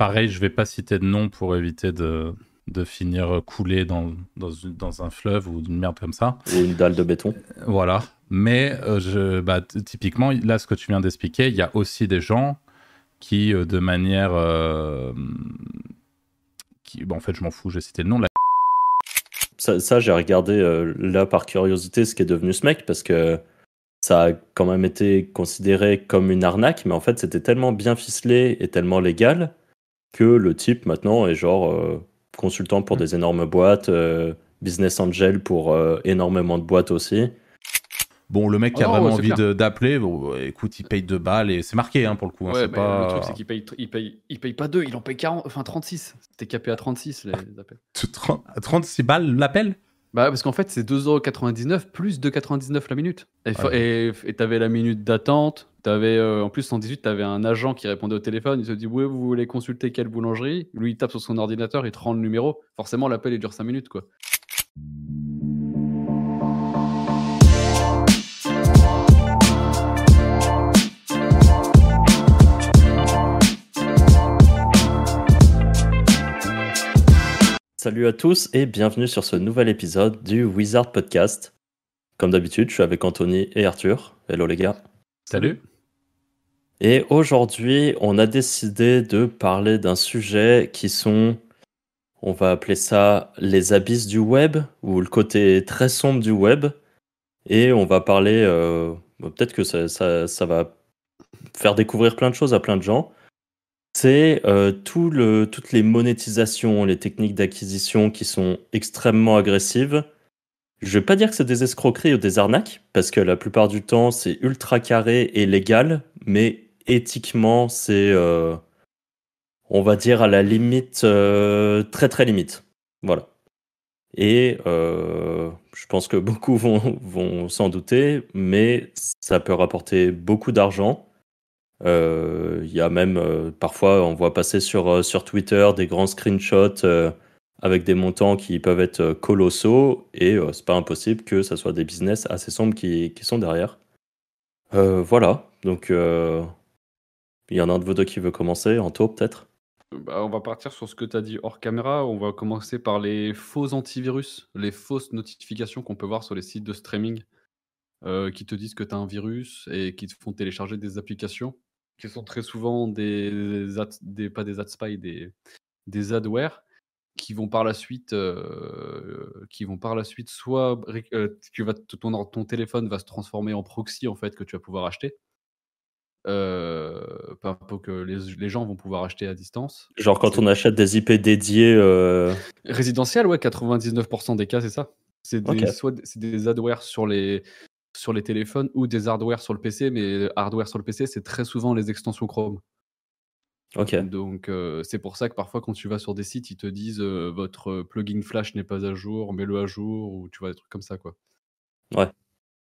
pareil, je vais pas citer de nom pour éviter de, de finir coulé dans, dans, dans, un fleuve ou une merde comme ça. Ou une dalle de béton. Voilà. Mais je, bah, typiquement, là, ce que tu viens d'expliquer, il y a aussi des gens qui, de manière. qui, bon, en fait, je m'en fous, j'ai cité le nom. Ça, ça j'ai regardé là par curiosité ce qui est devenu ce mec parce que ça a quand même été considéré comme une arnaque, mais en fait c'était tellement bien ficelé et tellement légal que le type maintenant est genre euh, consultant pour mm. des énormes boîtes, euh, business angel pour euh, énormément de boîtes aussi. Bon, le mec qui a vraiment envie d'appeler, bon, écoute, il paye deux balles et c'est marqué hein, pour le coup. Hein, pas... Le truc, c'est qu'il paye, il paye, il paye pas deux, il en paye 40, enfin 36. C'était capé à 36 les, appels. 36 balles l'appel? Bah, parce qu'en fait, c'est 2,99€ plus 2,99€ la minute. Et t'avais la minute d'attente. T'avais, euh, en plus, 118, t'avais un agent qui répondait au téléphone. Il se dit Oui, vous voulez consulter quelle boulangerie? Lui, il tape sur son ordinateur, il te rend le numéro. Forcément, l'appel, il dure 5 minutes, quoi. Salut à tous et bienvenue sur ce nouvel épisode du Wizard Podcast. Comme d'habitude, je suis avec Anthony et Arthur. Hello les gars. Salut. Et aujourd'hui, on a décidé de parler d'un sujet qui sont, on va appeler ça les abysses du web ou le côté très sombre du web. Et on va parler, euh, peut-être que ça, va faire découvrir plein de choses à plein de gens c'est euh, toutes les monétisations, les techniques d'acquisition qui sont extrêmement agressives. Je vais pas dire que c'est des escroqueries ou des arnaques, parce que la plupart du temps, c'est ultra carré et légal, mais éthiquement, c'est, euh, on va dire, à la limite, euh, très très limite. Voilà. Et je pense que beaucoup vont, s'en douter, mais ça peut rapporter beaucoup d'argent. Euh, il y a même euh, parfois, on voit passer sur, euh, sur Twitter des grands screenshots avec des montants qui peuvent être colossaux et c'est pas impossible que ça soit des business assez sombres qui sont derrière. voilà, donc il y en a un de vous deux qui veut commencer, Anto peut-être? Bah, on va partir sur ce que tu as dit hors caméra. On va commencer par les faux antivirus, les fausses notifications qu'on peut voir sur les sites de streaming qui te disent que tu as un virus et qui te font télécharger des applications qui sont très souvent des, des pas des ad spy, des, des adware qui vont par la suite, euh, qui vont par la suite soit euh, tu vas, ton, ton téléphone va se transformer en proxy en fait que tu vas pouvoir acheter. Euh, que les, les, gens vont pouvoir acheter à distance. Genre quand on achète des IP dédiés. Euh... Résidentiels, ouais, 99% des cas, c'est ça. C'est des, soit c'est des adware sur les, sur les téléphones ou des hardware sur le PC, mais hardware sur le PC, c'est très souvent les extensions Chrome. Ok. Donc euh, c'est pour ça que parfois quand tu vas sur des sites, ils te disent euh, votre plugin Flash n'est pas à jour, mets-le à jour ou tu vois des trucs comme ça quoi. Ouais.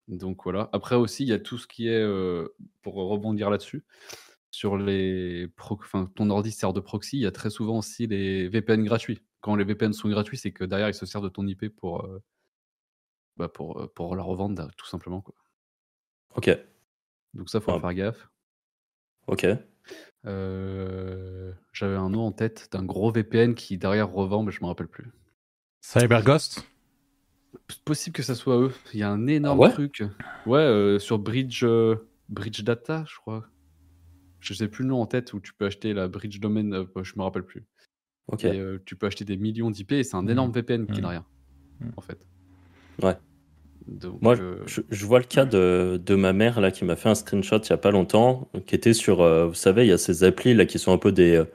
Donc voilà. Après aussi, il y a tout ce qui est euh, pour rebondir là-dessus sur les enfin ton ordi sert de proxy, il y a très souvent aussi les VPN gratuits. Quand les VPN sont gratuits, c'est que derrière ils se servent de ton IP pour bah, pour, pour la revendre, tout simplement. Quoi. Ok. Donc ça, faut en faire gaffe. Ok. J'avais un nom en tête d'un gros VPN qui derrière revend, mais je me rappelle plus. CyberGhost? Possible que ça soit eux. Il y a un ah énorme truc. Ouais, sur Bridge, Bridge Data, je crois. Je sais plus le nom en tête où tu peux acheter la Bridge Domain, je me rappelle plus. Ok. tu peux acheter des millions d'IP et c'est un énorme mmh. VPN qui n'a mmh. rien, mmh. en fait. Ouais. Moi, euh, je, vois le cas de, de, ma mère là qui m'a fait un screenshot il y a pas longtemps, qui était sur, euh, vous savez, il y a ces applis là qui sont un peu des euh,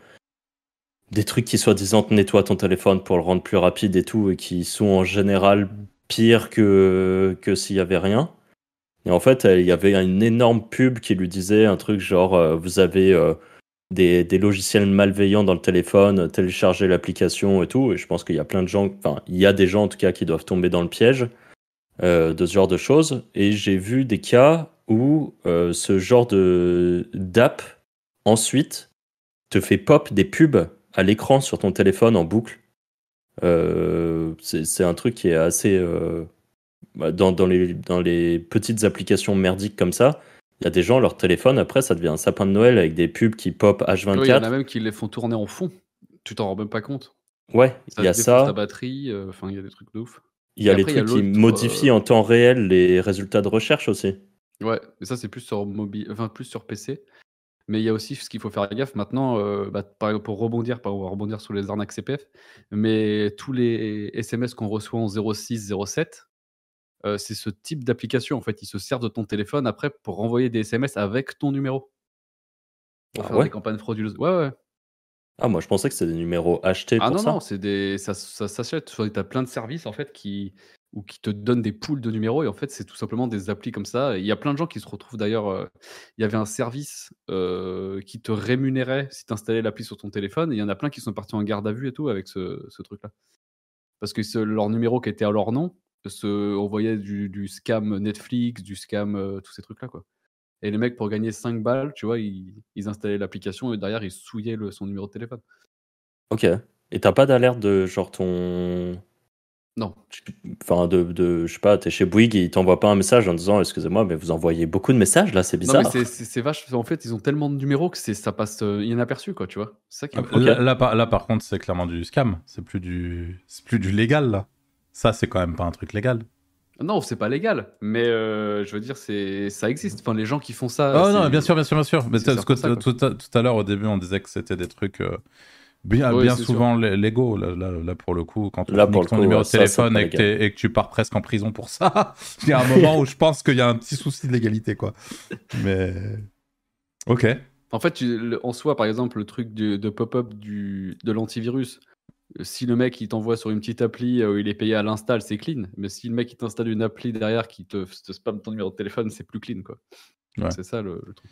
des trucs qui soi-disant nettoient ton téléphone pour le rendre plus rapide et tout, et qui sont en général pires que que s'il y avait rien. Et en fait, il y avait une énorme pub qui lui disait un truc genre, vous avez des, des, logiciels malveillants dans le téléphone, téléchargez l'application et tout. Et je pense qu'il y a plein de gens, enfin, il y a des gens en tout cas qui doivent tomber dans le piège. Euh, de ce genre de choses. Et j'ai vu des cas où euh, ce genre de d'app ensuite te fait pop des pubs à l'écran sur ton téléphone en boucle. Euh, c'est un truc qui est assez bah, dans, dans, les, dans les petites applications merdiques comme ça. Il y a des gens, leur téléphone, après, ça devient un sapin de Noël avec des pubs qui pop H24. Oui, il y en a même qui les font tourner en fond. Tu t'en rends même pas compte. Ouais, il y a ça. ta batterie, euh, enfin, il y a des trucs de ouf. Il y a Et les après, trucs qui modifient euh, en temps réel les résultats de recherche aussi. Ouais, mais ça, c'est plus sur mobile, enfin, plus sur PC. Mais il y a aussi ce qu'il faut faire gaffe maintenant, euh, bah, pour rebondir, pas on va rebondir sur les arnaques CPF, mais tous les SMS qu'on reçoit en 06, 07, euh, c'est ce type d'application. En fait, ils se servent de ton téléphone après pour renvoyer des SMS avec ton numéro. Pour Ah faire ouais? des campagnes frauduleuses. Ouais, ouais. Ah, moi je pensais que c'était des numéros achetés Ah pour non, ça. non, c'est des, ça, ça s'achète. Tu as plein de services en fait qui, ou qui te donnent des poules de numéros et en fait c'est tout simplement des applis comme ça. Il y a plein de gens qui se retrouvent d'ailleurs. euh, il y avait un service euh, qui te rémunérait si tu installais l'appli sur ton téléphone. Et il y en a plein qui sont partis en garde à vue et tout avec ce, truc-là. Parce que ce- leur numéro qui était à leur nom se envoyait du, scam Netflix, du scam, euh, tous ces trucs-là quoi. Et les mecs pour gagner 5 balles, tu vois, ils, installaient l'application et derrière ils souillaient son numéro de téléphone. Ok. Et t'as pas d'alerte de genre ton. Non, Enfin, de, de. Je sais pas, t'es chez Bouygues et ils t'envoient pas un message en disant Excusez-moi, mais vous envoyez beaucoup de messages là, c'est Non, bizarre. mais c'est- c'est c'est vache. En fait, ils ont tellement de numéros que c'est- ça passe euh, inaperçu, quoi, tu vois. C'est ça qui est Ah, cool. Ok. Là, là, par, là, par contre, c'est clairement du scam. C'est plus du, c'est plus du légal là. Ça, c'est quand même pas un truc légal. Non, c'est pas légal, mais euh, je veux dire, c'est ça existe. Enfin, les gens qui font ça. Oh c'est- non, bien sûr, bien sûr, bien sûr. Mais c'est parce que certain, tout, à- tout à l'heure, au début, on disait que c'était des trucs euh, bien, Oui, bien souvent légaux. Là, là, là, pour le coup, quand on Là, ton coup, numéro ouais, de ça, téléphone pas et que, et que tu pars presque en prison pour ça, il y a un moment où je pense qu'il y a un petit souci de légalité, quoi. Mais. Ok. En fait, tu- le- en soi, par exemple, le truc du- de pop-up du de l'antivirus. euh, Si le mec il t'envoie sur une petite appli euh, où il est payé à l'install, c'est clean. Mais si le mec il t'installe une appli derrière qui te, te spam ton numéro de téléphone, c'est plus clean, quoi. Ouais. C'est ça le, le truc.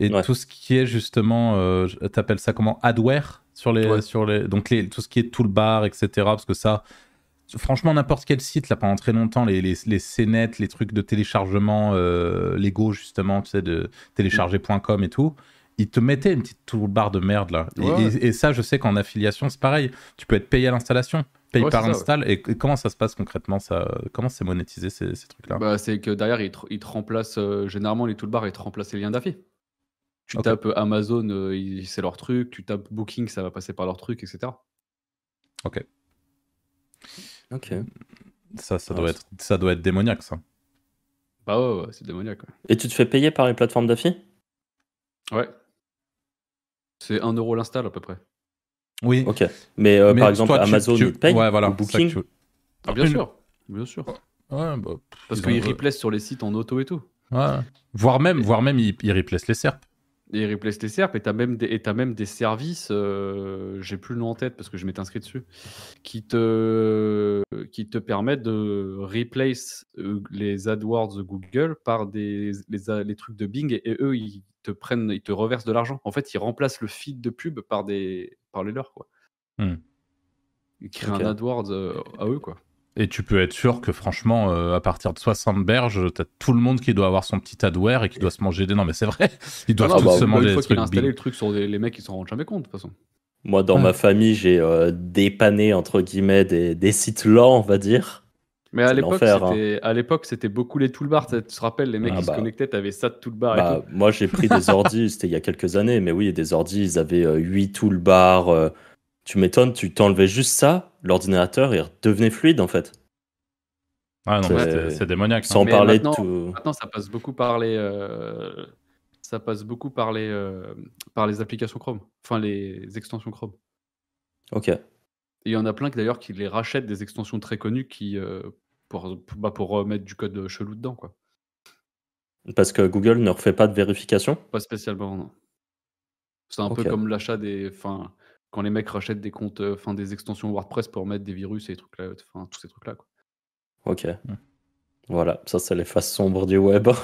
Et Ouais. tout ce qui est justement, euh, t'appelles ça comment? Adware? Sur les, Ouais. sur les, donc les, tout ce qui est toolbar, etc. Parce que ça, franchement, n'importe quel site là pendant très longtemps, les, les, les CNET, les trucs de téléchargement euh, légaux justement, tu sais, de télécharger.com et tout, ils te mettaient une petite toolbar de merde là. Et- Ouais, Et, et ça, je sais qu'en affiliation, c'est pareil. Tu peux être payé à l'installation, payé Ouais, par install. Et, et comment ça se passe concrètement ça, Comment c'est monétisé ces, ces trucs-là? Bah, c'est que derrière, il te, il te remplace, euh, généralement, les toolbars, ils te remplacent les liens d'affi. Tu Ok. tapes euh, Amazon, euh, c'est leur truc. Tu tapes Booking, ça va passer par leur truc, etc. Ok. Ça, ça Ah, doit être, ça doit être démoniaque ça. Bah ouais, ouais, c'est démoniaque. ouais. Et tu te fais payer par les plateformes d'affi Ouais. C'est 1 euro l'install à peu près. Oui. Ok. Mais, euh, Mais par exemple, toi, tu- Amazon, tu- te paye Ouais, voilà. Ou Booking que tu- Ah, bien sûr. Bien sûr. Ouais, bah, Parce ils qu'ils ont- replacent sur les sites en auto et tout. Ouais. Voire même, voire même, ils, ils replacent les SERP. Et ils replacent les SERP et t'as même des, et t'as même des services, euh, j'ai plus le nom en tête parce que je m'étais inscrit dessus, qui te, qui te permettent de replace euh, les AdWords de Google par des, les, les trucs de Bing et, et eux ils te prennent, ils te reversent de l'argent. En fait, ils remplacent le feed de pub par, des, par les leurs. Quoi. Hmm. Ils créent un AdWords euh, à eux. Quoi. Et tu peux être sûr que franchement, euh, à partir de 60 berges, t'as tout le monde qui doit avoir son petit adware et qui doit se manger des. Non, mais c'est vrai, ils doivent Ah tous bah, se une manger des fois qu'il trucs a installé le truc sur des- les mecs, ils s'en rendent jamais compte de toute façon. Moi, dans Ouais. ma famille, j'ai euh, dépanné, entre guillemets, des, des sites lents, on va dire. Mais à l'époque, hein. c'était l'époque, c'était beaucoup les toolbars. Tu te rappelles, les mecs Ah qui bah. se connectaient, t'avais ça de toolbar et Bah, tout. moi, j'ai pris des ordis, c'était il y a quelques années, mais oui, des ordis, ils avaient euh, 8 toolbars. euh, tu m'étonnes, tu t'enlevais juste ça, l'ordinateur, il redevenait fluide, en fait. Ah non, mais C'est- démoniaque. hein. Sans Mais parler de maintenant- tout. Maintenant, ça passe beaucoup par les, euh, ça passe beaucoup par les, euh, par les applications Chrome, enfin les extensions Chrome. Ok. Il y en a plein qui d'ailleurs qui les rachètent des extensions très connues qui euh, pour bah, pour remettre du code chelou dedans quoi. Parce que Google ne refait pas de vérification? Pas spécialement non. C'est un peu comme l'achat des, enfin quand les mecs rachètent des comptes, euh, enfin des extensions WordPress pour mettre des virus et des trucs là, enfin tous ces trucs là quoi. Ok. Voilà, ça, c'est les faces sombres du web.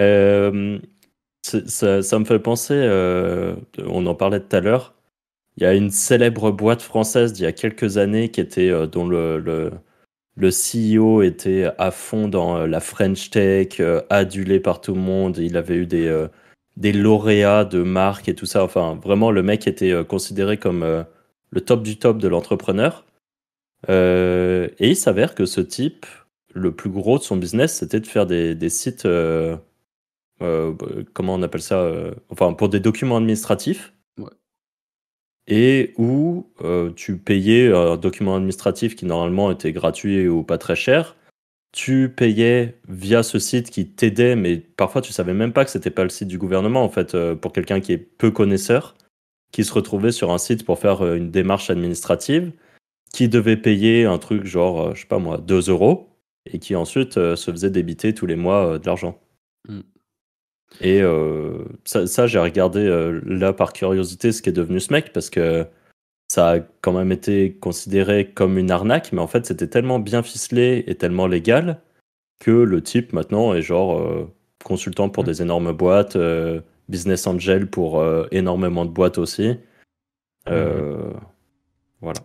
Euh, c'est- ça, ça me fait penser, euh, on en parlait tout à l'heure, il y a une célèbre boîte française d'il y a quelques années qui était, euh, dont le, le, le CEO était à fond dans euh, la French Tech, euh, adulé par tout le monde. Il avait eu des, euh, des lauréats de marques et tout ça. Enfin, vraiment, le mec était euh, considéré comme euh, le top du top de l'entrepreneur. Euh, et il s'avère que ce type, le plus gros de son business, c'était de faire des, des sites euh, euh, bah, comment on appelle ça Enfin, pour des documents administratifs. Ouais. Et où tu payais un document administratif qui normalement était gratuit ou pas très cher. Tu payais via ce site qui t'aidait, mais parfois tu savais même pas que c'était pas le site du gouvernement en fait. euh, pour quelqu'un qui est peu connaisseur, qui se retrouvait sur un site pour faire euh, une démarche administrative, qui devait payer un truc genre, euh, je sais pas moi, 2 euros, et qui ensuite se faisait débiter tous les mois de l'argent. Mm. Et euh, ça, ça, j'ai regardé là par curiosité ce qui est devenu ce mec, parce que ça a quand même été considéré comme une arnaque, mais en fait c'était tellement bien ficelé et tellement légal que le type maintenant est genre euh, consultant pour Mm. des énormes boîtes, euh, business angel pour euh, énormément de boîtes aussi. Euh, Voilà.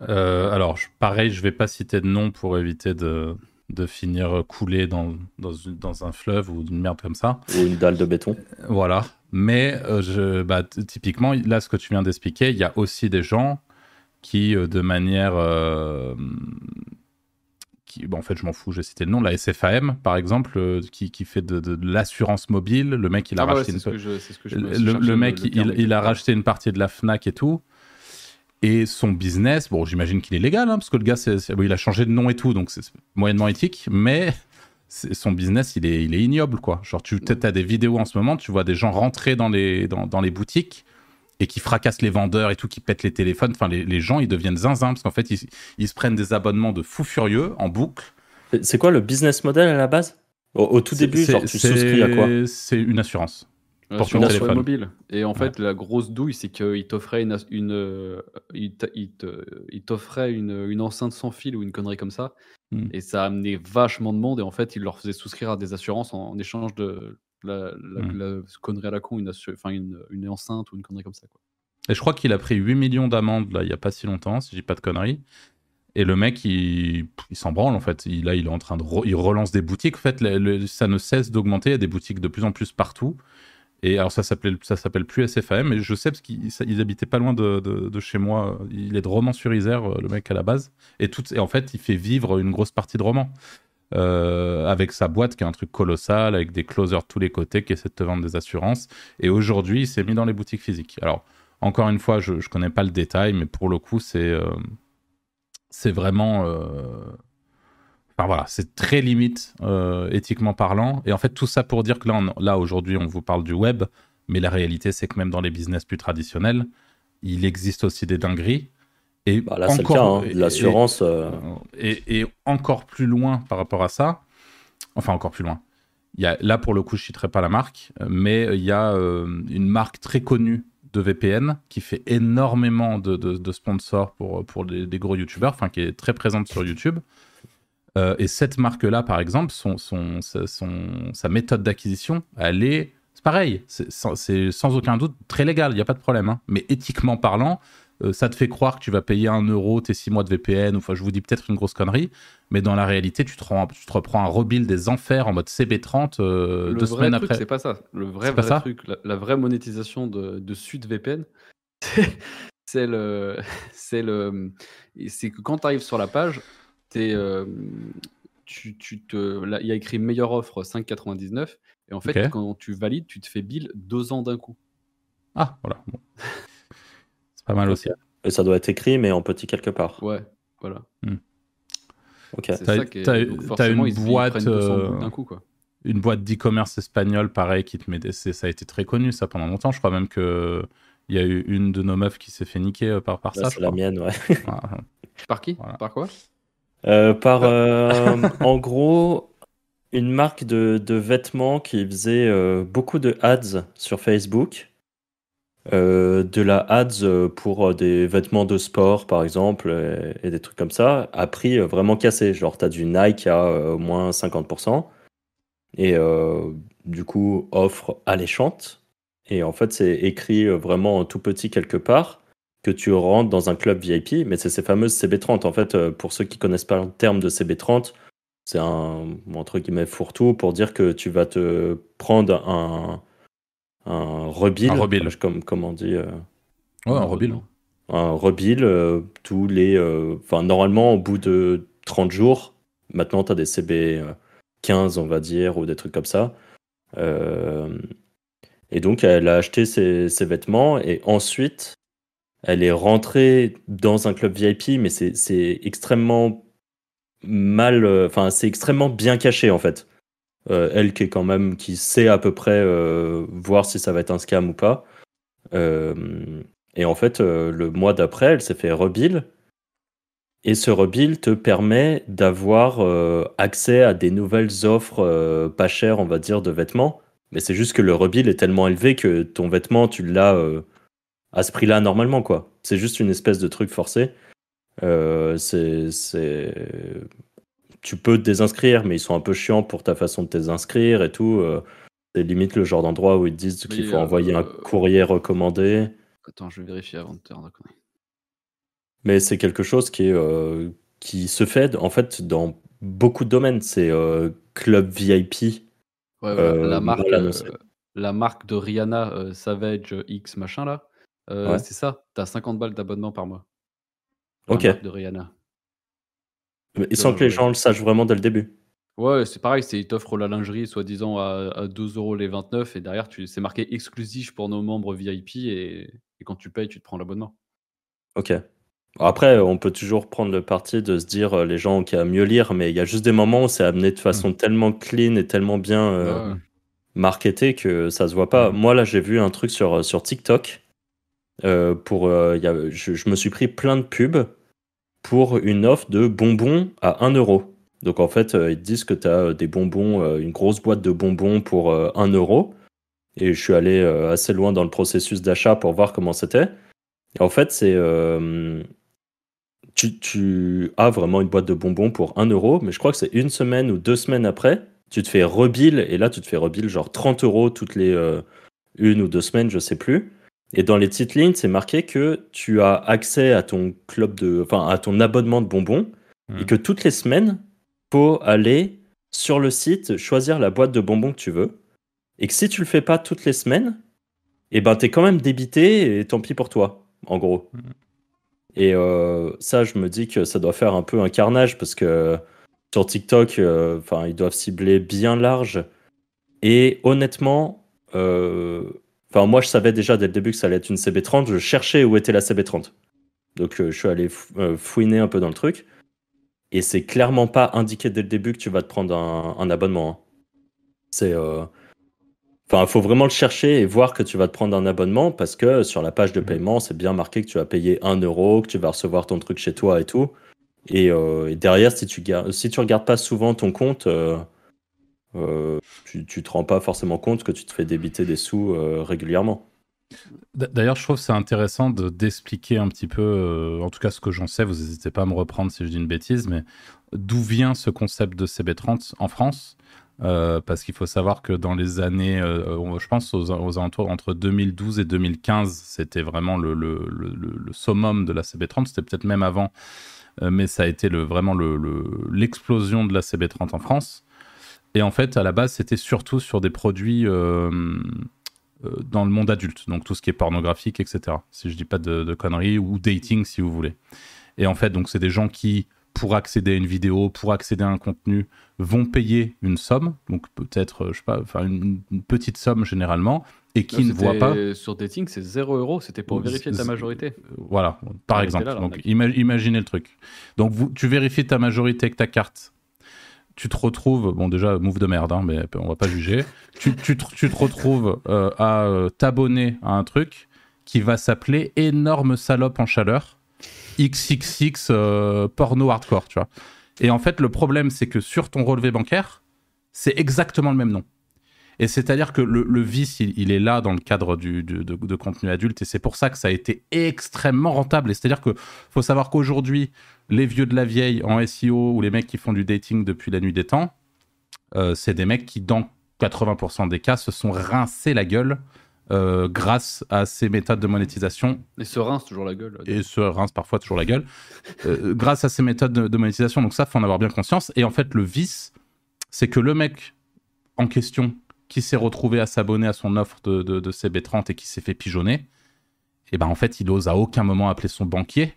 Alors, pareil, je vais pas citer de nom pour éviter de, de finir coulé dans, dans, dans un fleuve ou une merde comme ça. Ou une dalle de béton. Voilà. Mais euh, je, bah, typiquement, là, ce que tu viens d'expliquer, il y a aussi des gens qui, euh, de manière. euh, qui, bon, en fait, je m'en fous, j'ai cité le nom, la SFAM, par exemple, qui, qui fait de, de- de l'assurance mobile. Le mec, il a Ah racheté Le, mec, il, il a racheté une partie de la Fnac et tout. Et son business, bon, j'imagine qu'il est légal, hein, parce que le gars, bon, il a changé de nom et tout, donc c'est moyennement éthique, mais son business, il est, il est ignoble, quoi. Genre, tu as des vidéos en ce moment, tu vois des gens rentrer dans les, dans, dans les boutiques et qui fracassent les vendeurs et tout, qui pètent les téléphones. Enfin, les, les gens, ils deviennent zinzin, parce qu'en fait, ils, ils se prennent des abonnements de fous furieux en boucle. C'est quoi le business model à la base? Au, au tout début, genre tu souscris à quoi? C'est une assurance. Ouais, Pour sur mobile. Et en fait, la grosse douille, c'est qu'il t'offrait une, une, euh, il t'offrait une, une enceinte sans fil ou une connerie comme ça. Hmm. Et ça a amené vachement de monde. Et en fait, il leur faisait souscrire à des assurances en, en échange de la, la- Hmm. la connerie à la con, une, assu- enfin, une, une enceinte ou une connerie comme ça. Quoi. Et je crois qu'il a pris 8 millions d'amendes là, il n'y a pas si longtemps, si je dis pas de conneries. Et le mec, il, il s'en branle en fait. Il, là, il est en train de. re- il relance des boutiques. En fait, le- le- ça ne cesse d'augmenter. Il y a des boutiques de plus en plus partout. Et alors, ça s'appelait, ça s'appelle plus SFAM. Mais je sais parce qu'ils habitaient pas loin de, de- chez moi. Il est de Romans-sur-Isère, le mec à la base. Et, tout, et en fait, il fait vivre une grosse partie de Romans. Euh, avec sa boîte qui est un truc colossal, avec des closers tous les côtés qui essaient de te vendre des assurances. Et aujourd'hui, il s'est mis dans les boutiques physiques. Alors, encore une fois, je ne connais pas le détail, mais pour le coup, c'est euh, c'est vraiment. euh, Enfin voilà, c'est très limite euh, éthiquement parlant. Et en fait, tout ça pour dire que là, on- là aujourd'hui, on vous parle du web, mais la réalité, c'est que même dans les business plus traditionnels, il existe aussi des dingueries. Et Bah, Là, encore- hein. et- L'assurance. euh, et, et encore plus loin par rapport à ça, enfin encore plus loin. Il y a, là, pour le coup, je ne citerai pas la marque, mais il y a euh, une marque très connue de VPN qui fait énormément de, de- de sponsors pour, pour des, des gros youtubeurs, enfin qui est très présente sur YouTube. Euh, et cette marque-là, par exemple, son, son, sa- son- sa méthode d'acquisition, elle est. C'est pareil, c'est sans, aucun doute très légal, il n'y a pas de problème. hein. Mais éthiquement parlant, euh, ça te fait croire que tu vas payer un euro tes six mois de VPN, ou enfin, je vous dis peut-être une grosse connerie, mais dans la réalité, tu te, rends- tu te reprends un rebuild des enfers en mode CB30 euh, Le deux vrai semaines truc, après. c'est pas ça. Le vrai, ça? truc, la, la vraie monétisation de, de SudVPN, c'est le, c'est le, et c'est que quand tu arrives sur la page, t'es, euh, tu, tu te, là, il y a écrit meilleure offre 5,99 et en fait, Ok. quand tu valides, tu te fais bill deux ans d'un coup. Ah, voilà. bon. C'est pas mal aussi. Et ça doit être écrit, mais en petit quelque part. Ouais, voilà. Ok. C'est T'as- ça qui est. t'as- donc t'as forcément, une ils, se- ils boîte, prennent 200 euh, d'un coup, quoi. Une boîte d'e-commerce espagnol, pareil, qui te met des... c'est- Ça a été très connu, ça, pendant longtemps. Je crois même que il y a eu une de nos meufs qui s'est fait niquer euh, par, par Là, ça, c'est la crois. mienne, ouais. Ah, Par qui? Voilà. Par quoi? Euh, par, euh, en gros, une marque de, de vêtements qui faisait euh, beaucoup de ads sur Facebook. De la ads pour des vêtements de sport, par exemple, et, et des trucs comme ça, à prix vraiment cassé. Genre, tu as du Nike à au moins 50%. Et du coup, offre alléchante. Et en fait, c'est écrit vraiment en tout petit quelque part que tu rentres dans un club VIP, mais c'est ces fameuses CB30. En fait, euh, pour ceux qui connaissent pas le terme de CB30, c'est un, entre guillemets, fourre-tout pour dire que tu vas te prendre un, un rebill, Un rebill. comme, comme on dit, euh, Ouais, un rebill. un rebill euh, tous les... euh, Enfin, normalement, au bout de 30 jours, maintenant, tu as des CB15, on va dire, ou des trucs comme ça. Et donc, elle a acheté ses, ses vêtements et ensuite, elle est rentrée dans un club VIP, mais c'est extrêmement mal, euh, enfin, c'est extrêmement bien caché en fait. Euh, elle qui est quand même, qui sait à peu près euh, voir si ça va être un scam ou pas. Et en fait, le mois d'après, elle s'est fait rebill. Et ce rebill te permet d'avoir accès à des nouvelles offres pas chères, on va dire, de vêtements. Mais c'est juste que le rebill est tellement élevé que ton vêtement, tu l'as à ce prix-là normalement, quoi. C'est juste une espèce de truc forcé. Euh, c'est. Tu peux te désinscrire, mais ils sont un peu chiants pour ta façon de te désinscrire et tout. euh. c'est limite le genre d'endroit où ils te disent qu'il faut envoyer un euh, courrier recommandé. Attends, je vais vérifier avant de te dire d'accord. Mais c'est quelque chose qui, est, euh, qui se fait en fait dans beaucoup de domaines. C'est euh, club VIP. Ouais, Euh, la, marque, euh, la de Rihanna, euh, Savage X machin là, euh, Ouais. c'est ça. T'as 50 balles d'abonnement par mois. Ok. de Rihanna. Mais sans que les ouais. gens le sachent vraiment dès le début. Ouais, c'est pareil, c'est ils t'offrent la lingerie soi-disant à, à 2 euros les 29 et derrière tu c'est marqué exclusif pour nos membres VIP et, et quand tu payes, tu te prends l'abonnement. Ok. Après, on peut toujours prendre le parti de se dire euh, les gens ont qu'à mieux lire, mais il y a juste des moments où c'est amené de façon tellement clean et tellement bien euh, Ouais. marketé que ça se voit pas. Mhm. Moi, là, j'ai vu un truc sur, sur TikTok. Euh, pour, euh, je, me suis pris plein de pubs pour une offre de bonbons à 1 euro. Donc, en fait, euh, ils disent que tu as des bonbons, une grosse boîte de bonbons pour euh, 1 euro. Et je suis allé assez loin dans le processus d'achat pour voir comment c'était. Et en fait, c'est. tu, as vraiment une boîte de bonbons pour 1 euro, mais je crois que c'est une semaine ou deux semaines après, tu te fais rebill, et là, tu te fais rebill genre 30 euros toutes les une ou deux semaines, je sais plus. Et dans les petites lignes, c'est marqué que tu as accès à ton club de. Enfin, à ton abonnement de bonbons, et Mhm. que toutes les semaines, faut aller sur le site, choisir la boîte de bonbons que tu veux, et que si tu le fais pas toutes les semaines, eh ben, t'es quand même débité, et tant pis pour toi, en gros. Mhm. Et euh, ça, je me dis que ça doit faire un peu un carnage parce que sur TikTok, euh, enfin, ils doivent cibler bien large. Et honnêtement, euh, enfin, moi, je savais déjà dès le début que ça allait être une CB30. Je cherchais où était la CB30. Donc, euh, je suis allé euh, fouiner un peu dans le truc. Et c'est clairement pas indiqué dès le début que tu vas te prendre un, un abonnement. hein. C'est. euh, Enfin, il faut vraiment le chercher et voir que tu vas te prendre un abonnement parce que sur la page de Mhm. paiement, c'est bien marqué que tu vas payer 1 euro, que tu vas recevoir ton truc chez toi et tout. Et, euh, et derrière, si tu, si tu regardes pas souvent ton compte, euh, euh, tu, tu te rends pas forcément compte que tu te fais débiter des sous euh, régulièrement. D'ailleurs, je trouve c'est intéressant de d'expliquer un petit peu, euh, en tout cas ce que j'en sais, vous n'hésitez pas à me reprendre si je dis une bêtise, mais d'où vient ce concept de CB30 en France? Parce qu'il faut savoir que dans les années, je pense aux, aux alentours entre 2012 et 2015, c'était vraiment le, le, le, le- summum de la CB30, c'était peut-être même avant, mais ça a été vraiment le- le- l'explosion de la CB30 en France. Et en fait, à la base, c'était surtout sur des produits euh, euh, dans le monde adulte, donc tout ce qui est pornographique, etc. Si je dis pas de, de conneries, ou dating si vous voulez. Et en fait, donc c'est des gens qui, pour accéder à une vidéo, pour accéder à un contenu, vont payer une somme, donc peut-être, euh, je sais pas, enfin une, une petite somme généralement, et qui ne voient pas. Sur Dating, c'est 0 euros. C'était pour Ou vérifier ta majorité. Voilà, par Arrêtez exemple. là, Donc ima- imaginez le truc. Donc vous, tu vérifies ta majorité avec ta carte. Tu te retrouves, bon déjà, move de merde, hein, mais on va pas juger. tu, tu te, tu te retrouves euh, à euh, t'abonner à un truc qui va s'appeler énorme salope en chaleur, XXX euh, porno hardcore, tu vois. Et en fait, le problème, c'est que sur ton relevé bancaire, c'est exactement le même nom. Et c'est-à-dire que le, le vice, il, il est là dans le cadre du, du- de, de contenu adulte, et c'est pour ça que ça a été extrêmement rentable. Et c'est-à-dire que faut savoir qu'aujourd'hui, les vieux de la vieille en SEO ou les mecs qui font du dating depuis la nuit des temps, euh, c'est des mecs qui, dans 80% des cas, se sont rincés la gueule euh, grâce à ces méthodes de monétisation Et se rince toujours la gueule. et se rince parfois toujours la gueule, euh, grâce à ces méthodes de, de monétisation. Donc ça, faut en avoir bien conscience. Et en fait, le vice, c'est que le mec en question qui s'est retrouvé à s'abonner à son offre de, de, de CB30 et qui s'est fait pigeonner, et ben en fait, il ose à aucun moment appeler son banquier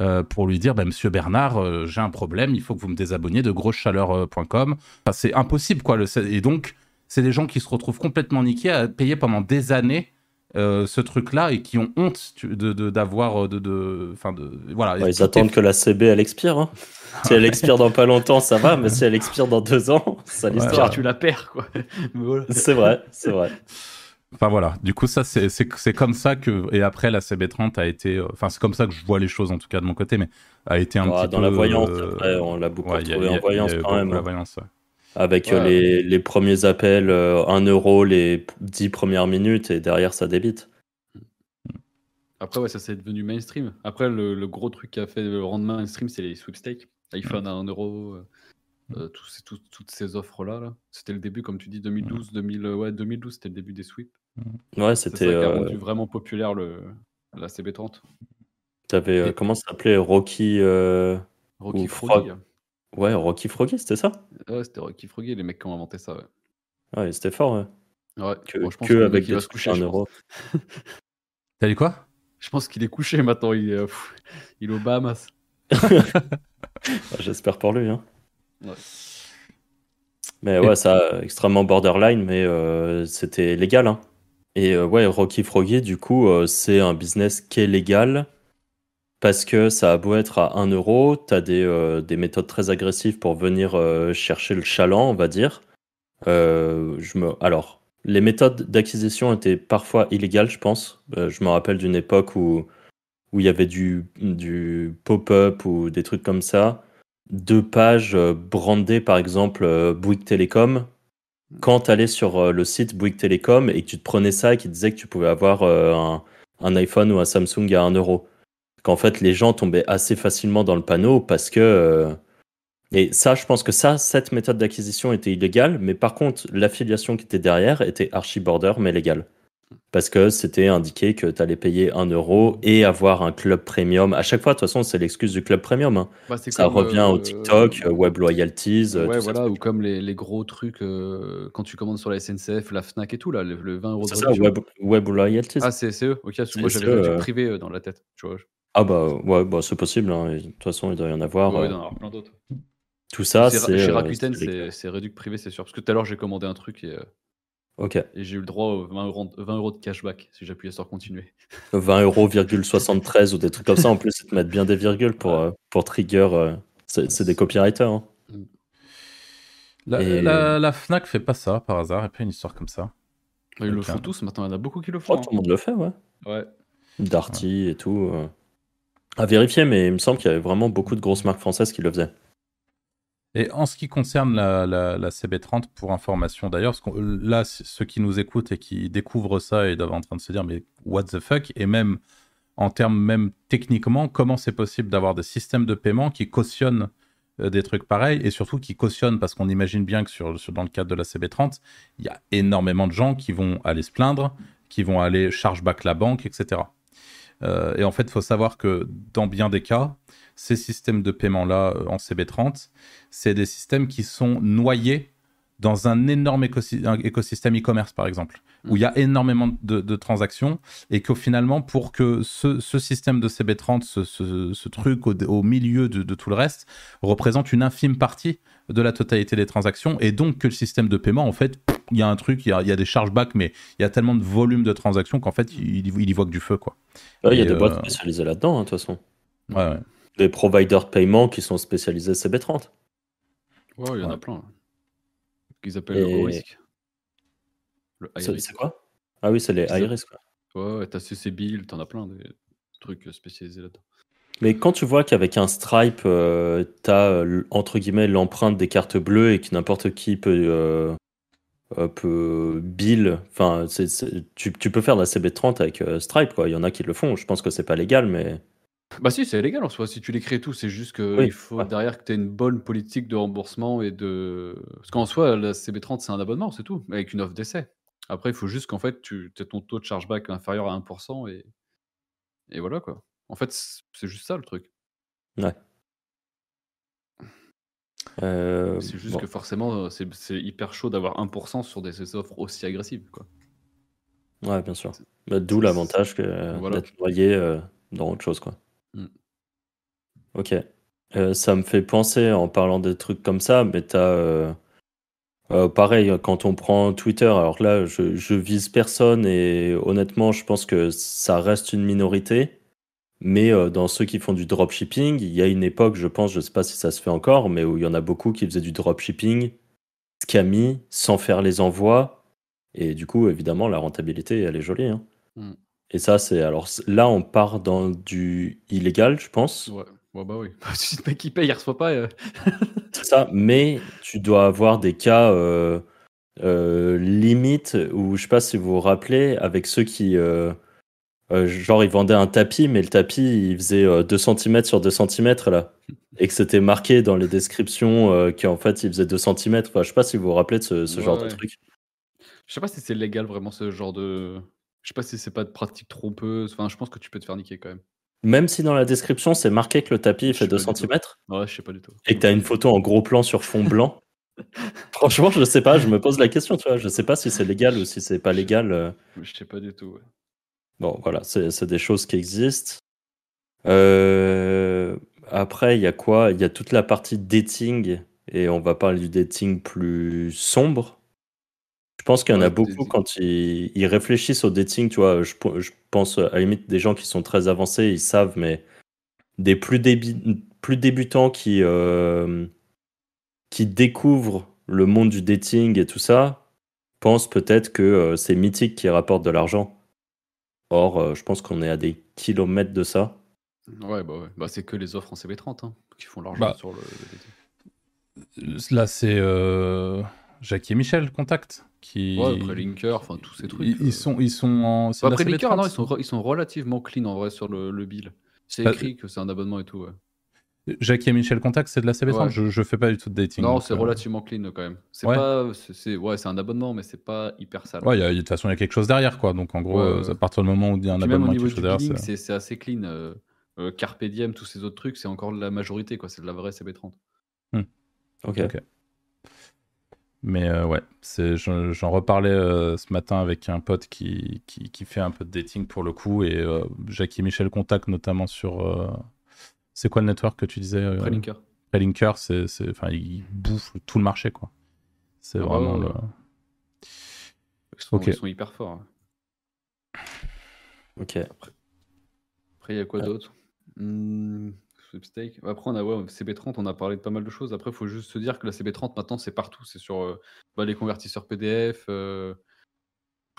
euh, pour lui dire, bah, Monsieur Bernard, euh, j'ai un problème, il faut que vous me désabonniez de grossechaleur.com. Enfin, c'est impossible, quoi. Le, et donc, c'est des gens qui se retrouvent complètement niqués à payer pendant des années euh, ce truc-là et qui ont honte de d'avoir de, de, enfin de, voilà. ils attendent que la CB elle expire. Hein. si elle expire dans pas longtemps, ça va, mais si elle expire dans deux ans, ça l'histoire. tu la perds quoi. C'est vrai, c'est vrai. Enfin voilà, du coup ça c'est comme ça que et après la CB30 a été, euh, enfin c'est comme ça que je vois les choses en tout cas de mon côté, mais a été un petit dans la voyance. Euh, après, on l'a beaucoup trouvé en voyance quand même. La hein. voyance, Avec euh, les, les, premiers appels, 1 euro les 10 premières minutes et derrière ça débite. Après ouais ça c'est devenu mainstream. Après le, le, gros truc qui a fait le rendre mainstream c'est les sweepstakes. iPhone à 1 euro. Euh, toutes ces offres-là, -là, c'était le début, comme tu dis, 2012, 2000, ouais, 2012, c'était le début des sweeps. Ouais, c'était. ça qui a rendu euh, vraiment populaire le, la CB30. T'avais, euh, comment ça s'appelait? Rocky. Rocky Froggy. Ouais, Rocky Froggy, c'était ça? Ouais, c'était Rocky Froggy, les mecs qui ont inventé ça, ouais. Ouais, c'était fort, ouais. Ouais, que, que avec des se coucher, un euro. T'as dit quoi? Je pense qu'il est couché maintenant, il, est, il est aux Bahamas. J'espère pour lui, hein. Mais ouais, ça, extrêmement borderline, mais euh, c'était légal. Hein. Et euh, ouais, Rocky Froggy, du coup, euh, c'est un business qui est légal parce que ça a beau être à 1 euro, tu as des, des, méthodes très agressives pour venir chercher le chaland, on va dire. me... Alors, les méthodes d'acquisition étaient parfois illégales, je pense. je me rappelle d'une époque où, où il y avait du, du pop-up ou des trucs comme ça deux pages euh, brandées, par exemple, euh, Bouygues Télécom, quand tu allais sur euh, le site Bouygues Télécom et que tu te prenais ça et qui disait que tu pouvais avoir un, un, iPhone ou un Samsung à 1 euro. Qu'en fait, les gens tombaient assez facilement dans le panneau parce que. Et ça, je pense que ça, cette méthode d'acquisition était illégale, mais par contre, l'affiliation qui était derrière était archi border, mais légale parce que c'était indiqué que tu allais payer 1 euro et avoir un club premium. À chaque fois, de toute façon, c'est l'excuse du club premium. Hein. Bah, ça revient au euh, TikTok, euh, Web Loyalties. Euh, ouais, voilà, ou comme les, les gros trucs quand tu commandes sur la SNCF, la Fnac et tout, là, le, 20 euros de ça, Web, Web Loyalties. Ah, c'est eux Ok, moi j'avais du privé dans la tête. Tu vois. Ah, bah ouais, bah, c'est possible. Hein. De toute façon, il doit y en avoir. Ouais, il doit y en avoir plein d'autres. Tout ça, c'est. Chez Rakuten, c'est réduit privé, c'est sûr. Parce que tout à l'heure, j'ai commandé un truc et. Ok. Et j'ai eu le droit aux 20 euros, 20 euros de cashback si j'appuyais sur continuer. 20 euros, 73 ou des trucs comme ça. En plus, ils te mettent bien des virgules pour, euh, pour trigger. Euh, c'est des copywriters. Hein. Mm. La, la, Fnac fait pas ça par hasard, et puis une histoire comme ça. Ils le font tous maintenant, il y en a beaucoup qui le font. Oh, tout le monde le fait, ouais. Ouais. Darty et tout. Euh. À vérifier, mais il me semble qu'il y avait vraiment beaucoup de grosses marques françaises qui le faisaient. Et en ce qui concerne la, CB30, pour information d'ailleurs, là, ceux qui nous écoutent et qui découvrent ça et doivent en train de se dire, mais what the fuck? Et même en termes, même techniquement, comment c'est possible d'avoir des systèmes de paiement qui cautionnent euh, des trucs pareils et surtout qui cautionnent, parce qu'on imagine bien que sur, dans le cadre de la CB30, il y a énormément de gens qui vont aller se plaindre, qui vont aller chargeback la banque, etc. Euh, et en fait, il faut savoir que dans bien des cas, ces systèmes de paiement-là euh, en CB30, c'est des systèmes qui sont noyés dans un énorme écosystème e-commerce, par exemple, où il y a énormément de, transactions et que finalement, pour que ce, système de CB30, ce, truc au, milieu de, tout le reste, représente une infime partie de la totalité des transactions et donc que le système de paiement, en fait, il y a un truc, il y a, des chargebacks, mais il y a tellement de volume de transactions qu'en fait, il, il, y voit que du feu, quoi. Il y a des boîtes euh, spécialisées là-dedans, hein, de toute façon. Ouais, ouais des providers de paiement qui sont spécialisés CB30. Ouais, il y en a plein. Qu'ils appellent le risque. C'est quoi? Ah oui, c'est les high risk. Ouais, ouais t'as CC Bill, t'en as plein des trucs spécialisés là-dedans. Mais quand tu vois qu'avec un Stripe, euh, t'as euh, entre guillemets l'empreinte des cartes bleues et que n'importe qui peut, euh, peut bill, enfin, tu, tu, peux faire de la CB30 avec Stripe, quoi. Il y en a qui le font. Je pense que c'est pas légal, mais bah si, c'est légal en soi, si tu les crées tous, c'est juste qu'il faut derrière que tu aies une bonne politique de remboursement et de parce qu'en soi, la CB30, c'est un abonnement, c'est tout, avec une offre d'essai. Après, il faut juste qu'en fait, tu aies ton taux de chargeback inférieur à 1 et et voilà quoi. En fait, c'est juste ça le truc. Ouais. Euh, c'est juste que forcément, c'est hyper chaud d'avoir 1% sur des offres aussi agressives, quoi. Ouais, bien sûr. Bah, d'où l'avantage que d'être noyé, euh, dans autre chose, quoi. Mm. Ok. Euh, ça me fait penser, en parlant des trucs comme ça, mais t'as. Euh, pareil, quand on prend Twitter, alors là, je, je vise personne et honnêtement, je pense que ça reste une minorité. Mais euh, dans ceux qui font du dropshipping, il y a une époque, je pense, je sais pas si ça se fait encore, mais où il y en a beaucoup qui faisaient du dropshipping, scammy, sans faire les envois. Et du coup, évidemment, la rentabilité, elle est jolie. hein. Mm. Et ça, c'est. Alors là, on part dans du illégal, je pense. Ouais, bah oui. si le mec qui paye, il reçoit pas. euh, C'est ça, mais tu dois avoir des cas euh, euh, limites où je sais pas si vous vous rappelez, avec ceux qui. euh, euh, genre, ils vendaient un tapis, mais le tapis, il faisait euh, 2 cm sur 2 cm là. Et que c'était marqué dans les descriptions euh, qu'en fait, il faisait 2 cm. Enfin, je sais pas si vous vous rappelez de ce, ce Ouais, genre ouais. de truc. Je sais pas si c'est légal vraiment ce genre de. Je sais pas si c'est pas de pratique trompeuse. Enfin, je pense que tu peux te faire niquer quand même. Même si dans la description, c'est marqué que le tapis il fait sais 2 pas du tout. cm Ouais, je sais pas du tout. et que tu as une photo en gros plan sur fond blanc. Franchement, je sais pas, je me pose la question, tu vois. Je sais pas si c'est légal ou si c'est pas légal. euh. Je sais pas du tout. ouais. Bon, voilà, c'est c'est des choses qui existent. Euh, après, il y a quoi? Il y a toute la partie dating, et on va parler du dating plus sombre. Je pense qu'il y en Ouais, a beaucoup quand ils, ils réfléchissent au dating, tu vois. Je, je pense à la limite des gens qui sont très avancés, ils savent, mais des plus, débi- plus débutants qui, euh, qui découvrent le monde du dating et tout ça, pensent peut-être que euh, c'est mythique qui rapporte de l'argent. Or, euh, je pense qu'on est à des kilomètres de ça. Ouais, bah ouais. Bah, c'est que les offres en CB30 hein, qui font l'argent Bah, sur le, le dating. Là, c'est euh, Jackie et Michel, Contact, qui. Ouais, après Linker, enfin tous ces trucs. Ils, ils sont, ils sont en. Bah, après Linker, CB30, non, ils sont, ils sont relativement clean en vrai sur le, le bill. C'est Bah, écrit que c'est un abonnement et tout. Ouais. Jackie et Michel Contact, c'est de la CB30 Ouais. je, je fais pas du tout de dating. Non, c'est euh, relativement clean quand même. C'est Ouais. pas, c'est, ouais, c'est un abonnement, mais c'est pas hyper sale. Ouais, de toute façon, il y a quelque chose derrière, quoi. Donc, en gros, Ouais, euh, à partir du moment où il y a un Puis même au abonnement quelque du chose derrière, c'est- assez clean. Euh, euh, Carpe Diem, tous ces autres trucs, c'est encore la majorité, quoi. C'est de la vraie CB30. Ok. Ok. Mais euh, ouais, j'en reparlais euh, ce matin avec un pote qui, qui, qui fait un peu de dating pour le coup, et euh, Jackie et Michel Contact notamment sur. euh, c'est quoi le network que tu disais euh. Prelinker, c'est, c'est, enfin, il bouffe tout le marché, quoi. C'est Ah bah vraiment ouais, le. ouais. Ils sont, Ok. ils sont hyper forts. hein. Ok. Après, il y a quoi d'autre? Hmm, Sweepstake. Après, on a ouais, CB30, on a parlé de pas mal de choses. Après, il faut juste se dire que la CB30, maintenant, c'est partout. C'est sur euh, bah, les convertisseurs PDF, euh,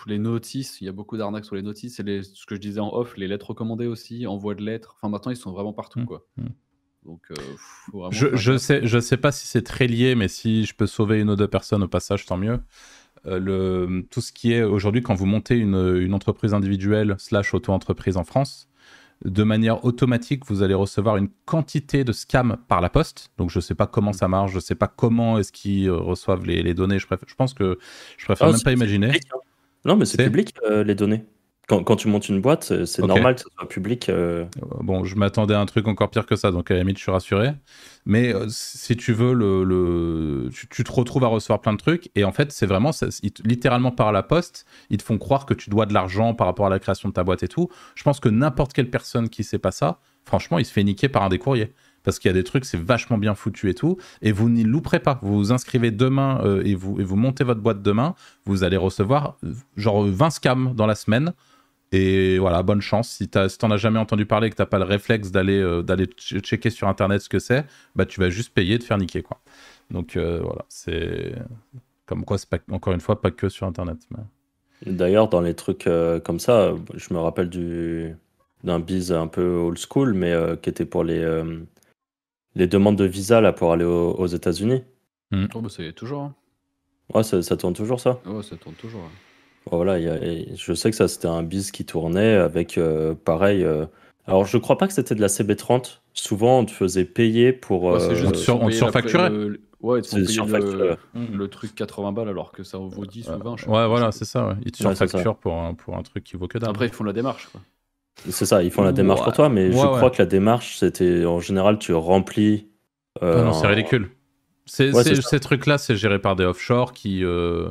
les notices. Il y a beaucoup d'arnaques sur les notices. Et les, ce que je disais en off, les lettres recommandées aussi, envoi de lettres. Enfin, maintenant, ils sont vraiment partout. Mm, quoi. mm. Donc, euh, faut Je, je sais, je sais pas si c'est très lié, mais si je peux sauver une ou deux personnes au passage, tant mieux. Euh, le, tout ce qui est aujourd'hui, quand vous montez une, une entreprise individuelle slash auto-entreprise en France, de manière automatique, vous allez recevoir une quantité de scams par la poste. Donc, je sais pas comment ça marche, je sais pas comment est-ce qu'ils euh, reçoivent les, les données. Je, préfère, je pense que je préfère Ah, même pas imaginer. public, hein. Non, mais c'est C'est- public, euh, les données. Quand, quand tu montes une boîte, c'est normal que ce soit public. euh. Euh, Bon, je m'attendais à un truc encore pire que ça, donc à la limite, je suis rassuré. Mais euh, si tu veux, le, le- tu, tu te retrouves à recevoir plein de trucs, et en fait, c'est vraiment, ça- ils te- littéralement par la poste, ils te font croire que tu dois de l'argent par rapport à la création de ta boîte et tout. Je pense que n'importe quelle personne qui sait pas ça, franchement, il se fait niquer par un des courriers. Parce qu'il y a des trucs, c'est vachement bien foutu et tout, et vous n'y louperez pas. Vous vous inscrivez demain euh, et, vous, et vous montez votre boîte demain, vous allez recevoir euh, genre 20 scams dans la semaine. Et voilà, bonne chance. Si t'as- si t'en as jamais entendu parler et que t'as pas le réflexe d'aller euh, d'aller ch- checker sur internet ce que c'est, bah tu vas juste payer de faire niquer quoi. Donc euh, voilà, c'est comme quoi c'est pas encore une fois pas que sur internet. mais- D'ailleurs, dans les trucs euh, comme ça, je me rappelle du d'un biz un peu old school, mais euh, qui était pour les, euh, les demandes de visa là, pour aller au- aux États-Unis. Oh, bah, ça y est toujours. hein. Ouais, ça, ça tourne toujours ça. Ouais, ça tourne toujours. hein. Voilà, il y a- et je sais que ça c'était un biz qui tournait avec euh, pareil. euh, alors je crois pas que c'était de la CB30. Souvent on te faisait payer pour. Ouais, c'est euh, juste on te qu'ils sur- font on te payer la- surfacturait. le- Ouais, ils te font C'est payer surfacturé. le, le truc 80 balles alors que ça en vaut 10 ou 20. je sais Ouais, pas. voilà, c'est ça. Ouais. Ils te Ouais, c'est surfacturent pour un, pour un truc qui vaut que dalle. Après, ils font la démarche. Quoi. C'est ça, ils font la démarche Ouais. pour toi, mais je Ouais, crois que la démarche c'était en général tu remplis. euh, Ah non, c'est un- ridicule. C'est, Ouais, c'est- c'est ça. ces trucs-là, c'est géré par des offshore qui, euh,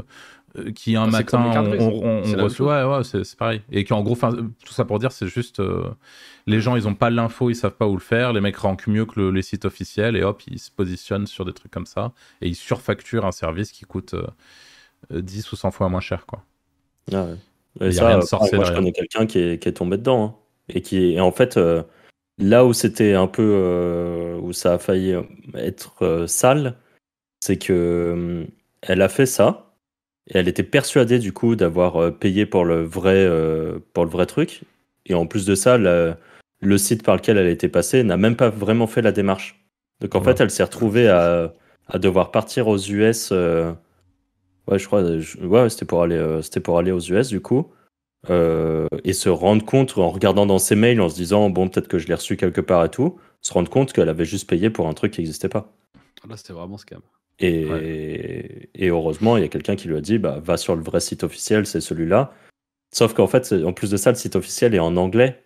qui un Ah, matin, on, on- on reçoit. Ouais, ouais, c'est pareil. Et qu'en gros, enfin, tout ça pour dire, c'est juste. euh, les gens, ils ont pas l'info, ils savent pas où le faire. Les mecs rankent mieux que le- les sites officiels et hop, ils se positionnent sur des trucs comme ça. Et ils surfacturent un service qui coûte euh, euh, 10 ou 100 fois moins cher, quoi. Ah ouais. Y Et ça, rien de euh, sorcier moi, je connais quelqu'un qui est, qui est tombé dedans. hein. Et qui et en fait, euh, là où c'était un peu. euh, où ça a failli être euh, sale, c'est que euh, elle a fait ça. Et elle était persuadée, du coup, d'avoir euh, payé pour le, vrai, euh, pour le vrai truc. Et en plus de ça, le site par lequel elle était passée n'a même pas vraiment fait la démarche. Donc en Ouais. fait, elle s'est retrouvée à, à devoir partir aux US. euh, Ouais, je crois. je- ouais, c'était pour aller, euh, c'était pour aller aux US du coup, et se rendre compte en regardant dans ses mails, en se disant bon peut-être que je l'ai reçu quelque part et tout, se rendre compte qu'elle avait juste payé pour un truc qui n'existait pas. Là, c'était vraiment scam. Et, et heureusement, il y a quelqu'un qui lui a dit bah va sur le vrai site officiel, c'est celui-là. Sauf qu'en fait, en plus de ça, le site officiel est en anglais.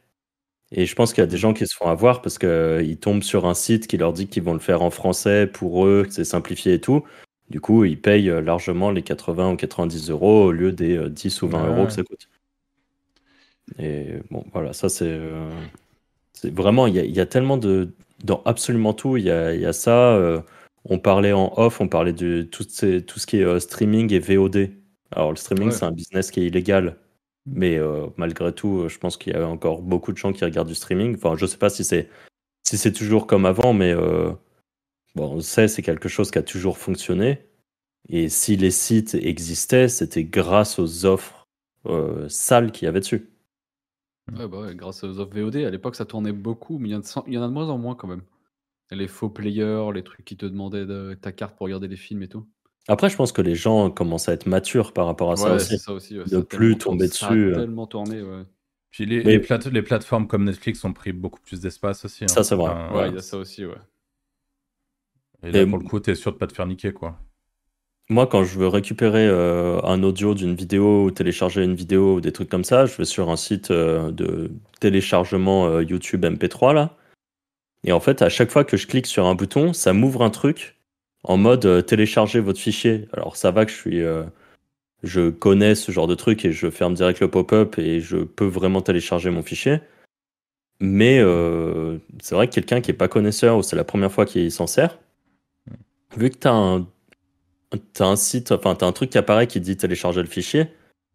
Et je pense qu'il y a des gens qui se font avoir parce qu'ils tombent sur un site qui leur dit qu'ils vont le faire en français pour eux, que c'est simplifié et tout. Du coup, ils payent euh, largement les 80 ou 90 euros au lieu des euh, 10 ou 20 Ouais. euros que ça coûte. Et bon, voilà, ça c'est. euh, vraiment, il y a, il y a tellement de. Dans absolument tout, il y a, il y a ça. euh, on parlait en off, on parlait de tout, ces- tout ce qui est euh, streaming et VOD. Alors, le streaming, Ouais. c'est un business qui est illégal. Mais euh, malgré tout, euh, je pense qu'il y a encore beaucoup de gens qui regardent du streaming. Enfin, je sais pas si c'est si c'est toujours comme avant, mais euh, bon, on sait, c'est quelque chose qui a toujours fonctionné. Et si les sites existaient, c'était grâce aux offres sales qu'il y avait dessus. Ouais, bah ouais, grâce aux offres VOD, à l'époque ça tournait beaucoup, mais y, il y en a de moins en moins quand même. Les faux players, les trucs qui te demandaient de- ta carte pour regarder les films et tout. Après, je pense que les gens commencent à être matures par rapport à ça ouais, aussi. c'est ça aussi. ouais, De ça plus tomber tourné- ça a dessus, euh. tellement tourné, ouais. Puis les, Mais- les, plate- les plateformes comme Netflix ont pris beaucoup plus d'espace aussi. hein. Ça, c'est vrai. Enfin, Ouais, il y a ça aussi, ouais. Et là, Et- pour le coup, t'es sûr de pas te faire niquer, quoi. Moi, quand je veux récupérer euh, un audio d'une vidéo ou télécharger une vidéo ou des trucs comme ça, je vais sur un site euh, de téléchargement euh, YouTube MP3 là. Et en fait, à chaque fois que je clique sur un bouton, ça m'ouvre un truc en mode euh, télécharger votre fichier. Alors ça va que je suis, euh, je connais ce genre de truc et je ferme direct le pop-up et je peux vraiment télécharger mon fichier. Mais euh, c'est vrai que quelqu'un qui est pas connaisseur ou c'est la première fois qu'il s'en sert, vu que tu as un T'as un site, enfin t'as un truc qui apparaît qui dit télécharger le fichier.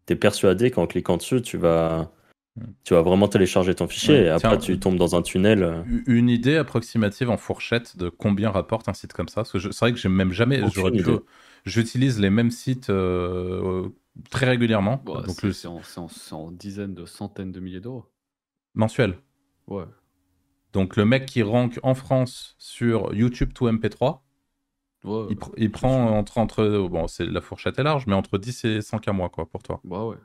T'es persuadé qu'en cliquant dessus, tu vas, tu vas vraiment télécharger ton fichier. Ouais, et après, tiens, tu tombes dans un tunnel. euh. Une idée approximative en fourchette de combien rapporte un site comme ça? Parce que je- c'est vrai que j'ai même jamais. J'utilise les mêmes sites euh, très régulièrement. Bon, donc c'est le en, dizaines de centaines de milliers d'euros. mensuel. Ouais. Donc le mec qui rank en France sur YouTube to MP3, Ouais, il, pr- il prend entre, entre bon c'est la fourchette est large, mais entre 10 et 100 k mois quoi pour toi. bah ouais.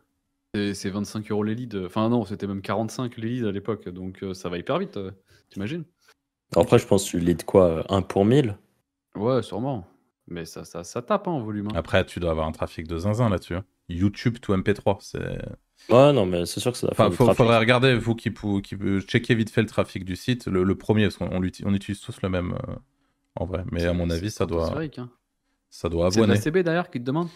C'est- C'est 25 euros les leads. Enfin non, c'était même 45 les leads à l'époque, donc euh, ça va hyper vite, euh, t'imagines Après, je pense que tu de quoi 1 pour 1000 Ouais, sûrement. Mais ça, ça, ça tape hein, en volume. hein. Après tu dois avoir un trafic de zinzin là-dessus. hein. YouTube to MP3, c'est. Ouais, non, mais c'est sûr que ça va faire Enfin, du faut- trafic. faudrait regarder vous qui pou- qui peut checker vite fait le trafic du site, le, le premier parce qu'on on l'uti- on utilise tous le même euh, en vrai, mais à mon C'est- avis c'est ça doit stratosphérique, hein. ça doit C'est de abonner. la CB derrière qui te demande?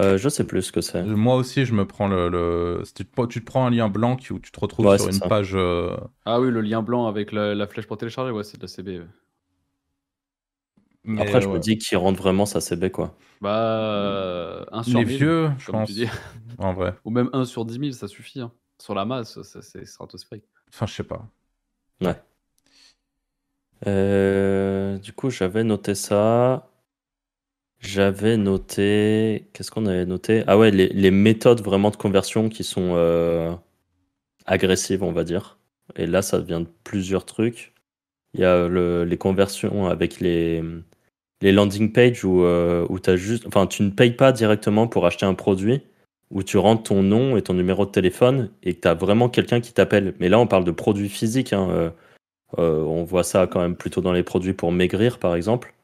Euh, je sais plus ce que c'est. Moi aussi, je me prends le. tu, te, tu te prends un lien blanc qui- où tu te retrouves Ouais, sur une ça. page. euh, Ah oui, le lien blanc avec la, la flèche pour télécharger, ouais, c'est de la CB. ouais. mais, Après, je ouais. me dis qui rentre vraiment sa CB, quoi. Bah, 1 sur Les 1000, vieux, je comme pense. tu dis. En vrai. Ou même 1 sur 10 000, ça suffit. hein. Sur la masse, ça, c'est stratosphérique. Enfin, je sais pas. Euh, du coup, j'avais noté ça. J'avais noté. Qu'est-ce qu'on avait noté? Ah ouais, les, méthodes vraiment de conversion qui sont euh, agressives, on va dire. Et là, ça vient de plusieurs trucs. Il y a le- les conversions avec les, les landing pages où, euh, où juste, enfin, tu ne payes pas directement pour acheter un produit, où tu rentres ton nom et ton numéro de téléphone et que tu as vraiment quelqu'un qui t'appelle. Mais là, on parle de produits physiques. hein, euh, euh, on voit ça quand même plutôt dans les produits pour maigrir, par exemple,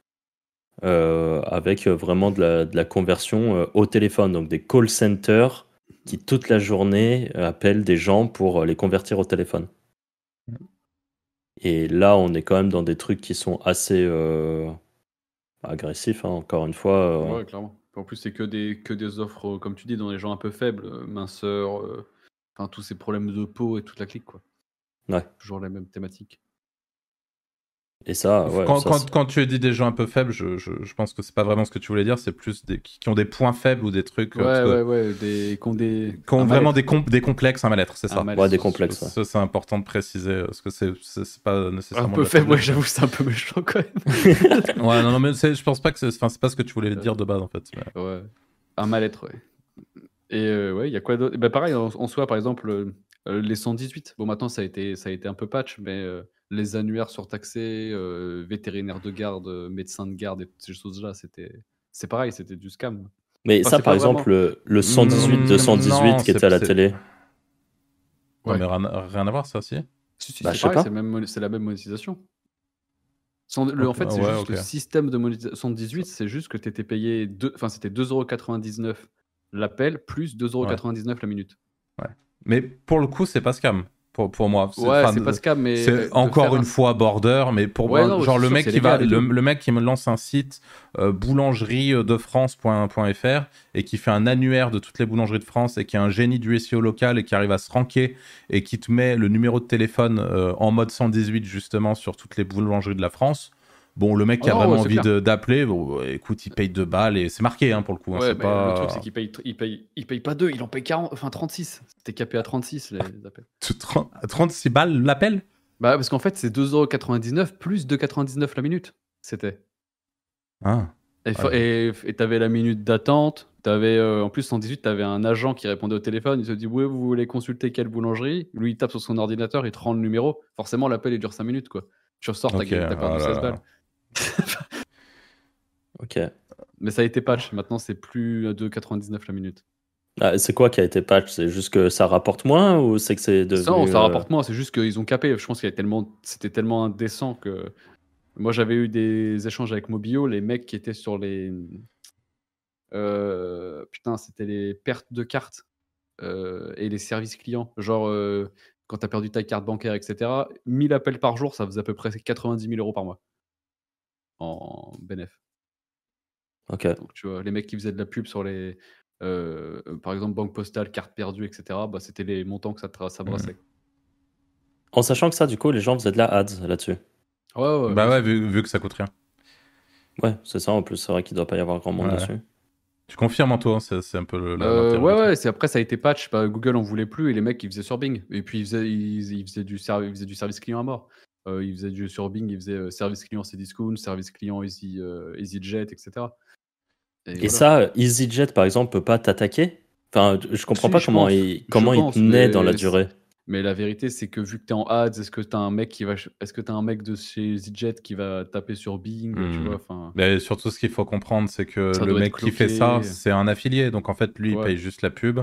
euh, avec euh, vraiment de la, de la conversion euh, au téléphone. Donc des call centers qui, toute la journée, appellent des gens pour les convertir au téléphone. Et là, on est quand même dans des trucs qui sont assez euh, agressifs, hein, encore une fois. Ouais, clairement. En plus, c'est que des, que des offres, comme tu dis, dans les gens un peu faibles, minceur, euh, enfin tous ces problèmes de peau et toute la clique, quoi. Ouais. Toujours la même thématique. Et ça, ouais, quand, ça, quand, quand tu dis des gens un peu faibles, je, je, je pense que c'est pas vraiment ce que tu voulais dire, c'est plus des, qui qui ont des points faibles ou des trucs. euh, Ouais, ouais, ouais, des, qui ont des. qui ont un vraiment des, com- des complexes, un mal-être, c'est Un ça. Ouais, des complexes. ouais. Ça, c'est important de préciser, euh, parce que c'est pas Un nécessairement. peu de la faible, ouais, j'avoue, c'est un peu méchant quand même. Ouais, non, non, mais je pense pas que c'est enfin, c'est pas ce que tu voulais dire de base en fait. mais- Ouais. Un mal-être, ouais. Et euh, ouais, il y a quoi d'autre? Bah, Pareil, en, en soi, par exemple, euh, euh, les 118. Bon, maintenant, ça a été, ça a été un peu patch, mais euh, les annuaires surtaxés, euh, vétérinaires de garde, euh, médecins de garde et toutes ces choses-là, c'était. C'est pareil, c'était du scam. Mais Enfin, ça, par exemple, le, le 118 Mm, de 118 non, qui était à la télé. Ouais, Ouais. mais rien, à voir, ça aussi. Si, si, Bah, c'est pareil, même- la même monétisation. Sans- le- en fait, c'est ouais, juste ok. le système de monétisation. 118, c'est juste que tu étais payé. deux- Enfin, c'était 2,99€ l'appel plus 2,99€ la minute. Mais pour le coup, c'est pas scam. Pour, pour moi. C'est- Ouais, enfin, c'est pas mais. C'est euh, de encore une un- fois border, mais pour Ouais, moi, non, genre le sûr, mec qui va, légal le, mec qui me lance un site euh, boulangerie-de-france.fr et qui fait un annuaire de toutes les boulangeries de France et qui est un génie du SEO local et qui arrive à se ranker et qui te met le numéro de téléphone euh, en mode 118 justement sur toutes les boulangeries de la France. Bon, le mec qui a Oh, vraiment ouais, envie d'appeler, bon, écoute, il paye deux balles et c'est marqué hein, pour le coup. hein, Ouais, mais pas le truc, c'est qu'il paye, il paye, il paye pas 2, il en paye 40, enfin 36. C'était capé à 36 les appels. 30 36 balles l'appel? Bah, parce qu'en fait, c'est 2,99€ plus 2,99€ la minute. C'était. Ah. Et fa- Ouais. t'avais la minute d'attente. T'avais, euh, en plus, 118, t'avais un agent qui répondait au téléphone. Il te dit Ouais, vous voulez consulter quelle boulangerie? Lui, il tape sur son ordinateur, il te rend le numéro. Forcément, l'appel, il dure 5 minutes. quoi. Tu ressors, t'as Ok, gagné- t'as perdu oh là 16 là. balles. Ok. Mais ça a été patch. Maintenant, c'est plus à 2,99€ la minute. Ah, c'est quoi qui a été patch? C'est juste que ça rapporte moins ou c'est que c'est devenu. Ça, on- ça euh, rapporte moins. C'est juste qu'ils ont capé. Je pense qu'il y a tellement, c'était tellement indécent que. Moi, j'avais eu des échanges avec Mobio, les mecs qui étaient sur les. Euh, Putain, c'était les pertes de cartes euh, et les services clients. Genre, euh, quand tu as perdu ta carte bancaire, etc. 1000 appels par jour, ça faisait à peu près 90 000 euros par mois en bénéf. Ok. Donc, tu vois, les mecs qui faisaient de la pub sur les. euh, par exemple, banque postale, carte perdue, etc. Bah, c'était les montants que ça, ça brassait. En sachant que ça, du coup, les gens faisaient de la ads là-dessus. Ouais, ouais, bah ouais, vu, vu que ça coûte rien. Ouais, c'est ça en plus. C'est vrai qu'il doit pas y avoir grand monde Ouais. dessus. Tu confirmes, Antoine, c'est c'est un peu le. la- Euh, ouais, ouais, c'est après ça a été patch. bah, Google en voulait plus et les mecs ils faisaient sur Bing. Et puis ils faisaient, ils, ils faisaient, du, servi- ils faisaient du service client à mort. Euh, ils faisaient du sur Bing, ils faisaient euh, service client Cdiscount, service client Easy, euh, EasyJet, etc. Et voilà. ça, EasyJet, par exemple, peut pas t'attaquer? Enfin, je comprends Si, pas je comment pense. il, comment pense, il naît dans la durée. Mais la vérité, c'est que vu que tu es en ads, est-ce que tu as un mec qui va, est-ce que tu un mec de chez EasyJet qui va taper sur Bing, tu Hmm. vois, enfin. Mais surtout, ce qu'il faut comprendre, c'est que Ça le mec qui fait ça, c'est un affilié. Donc en fait, lui, il paye juste la pub.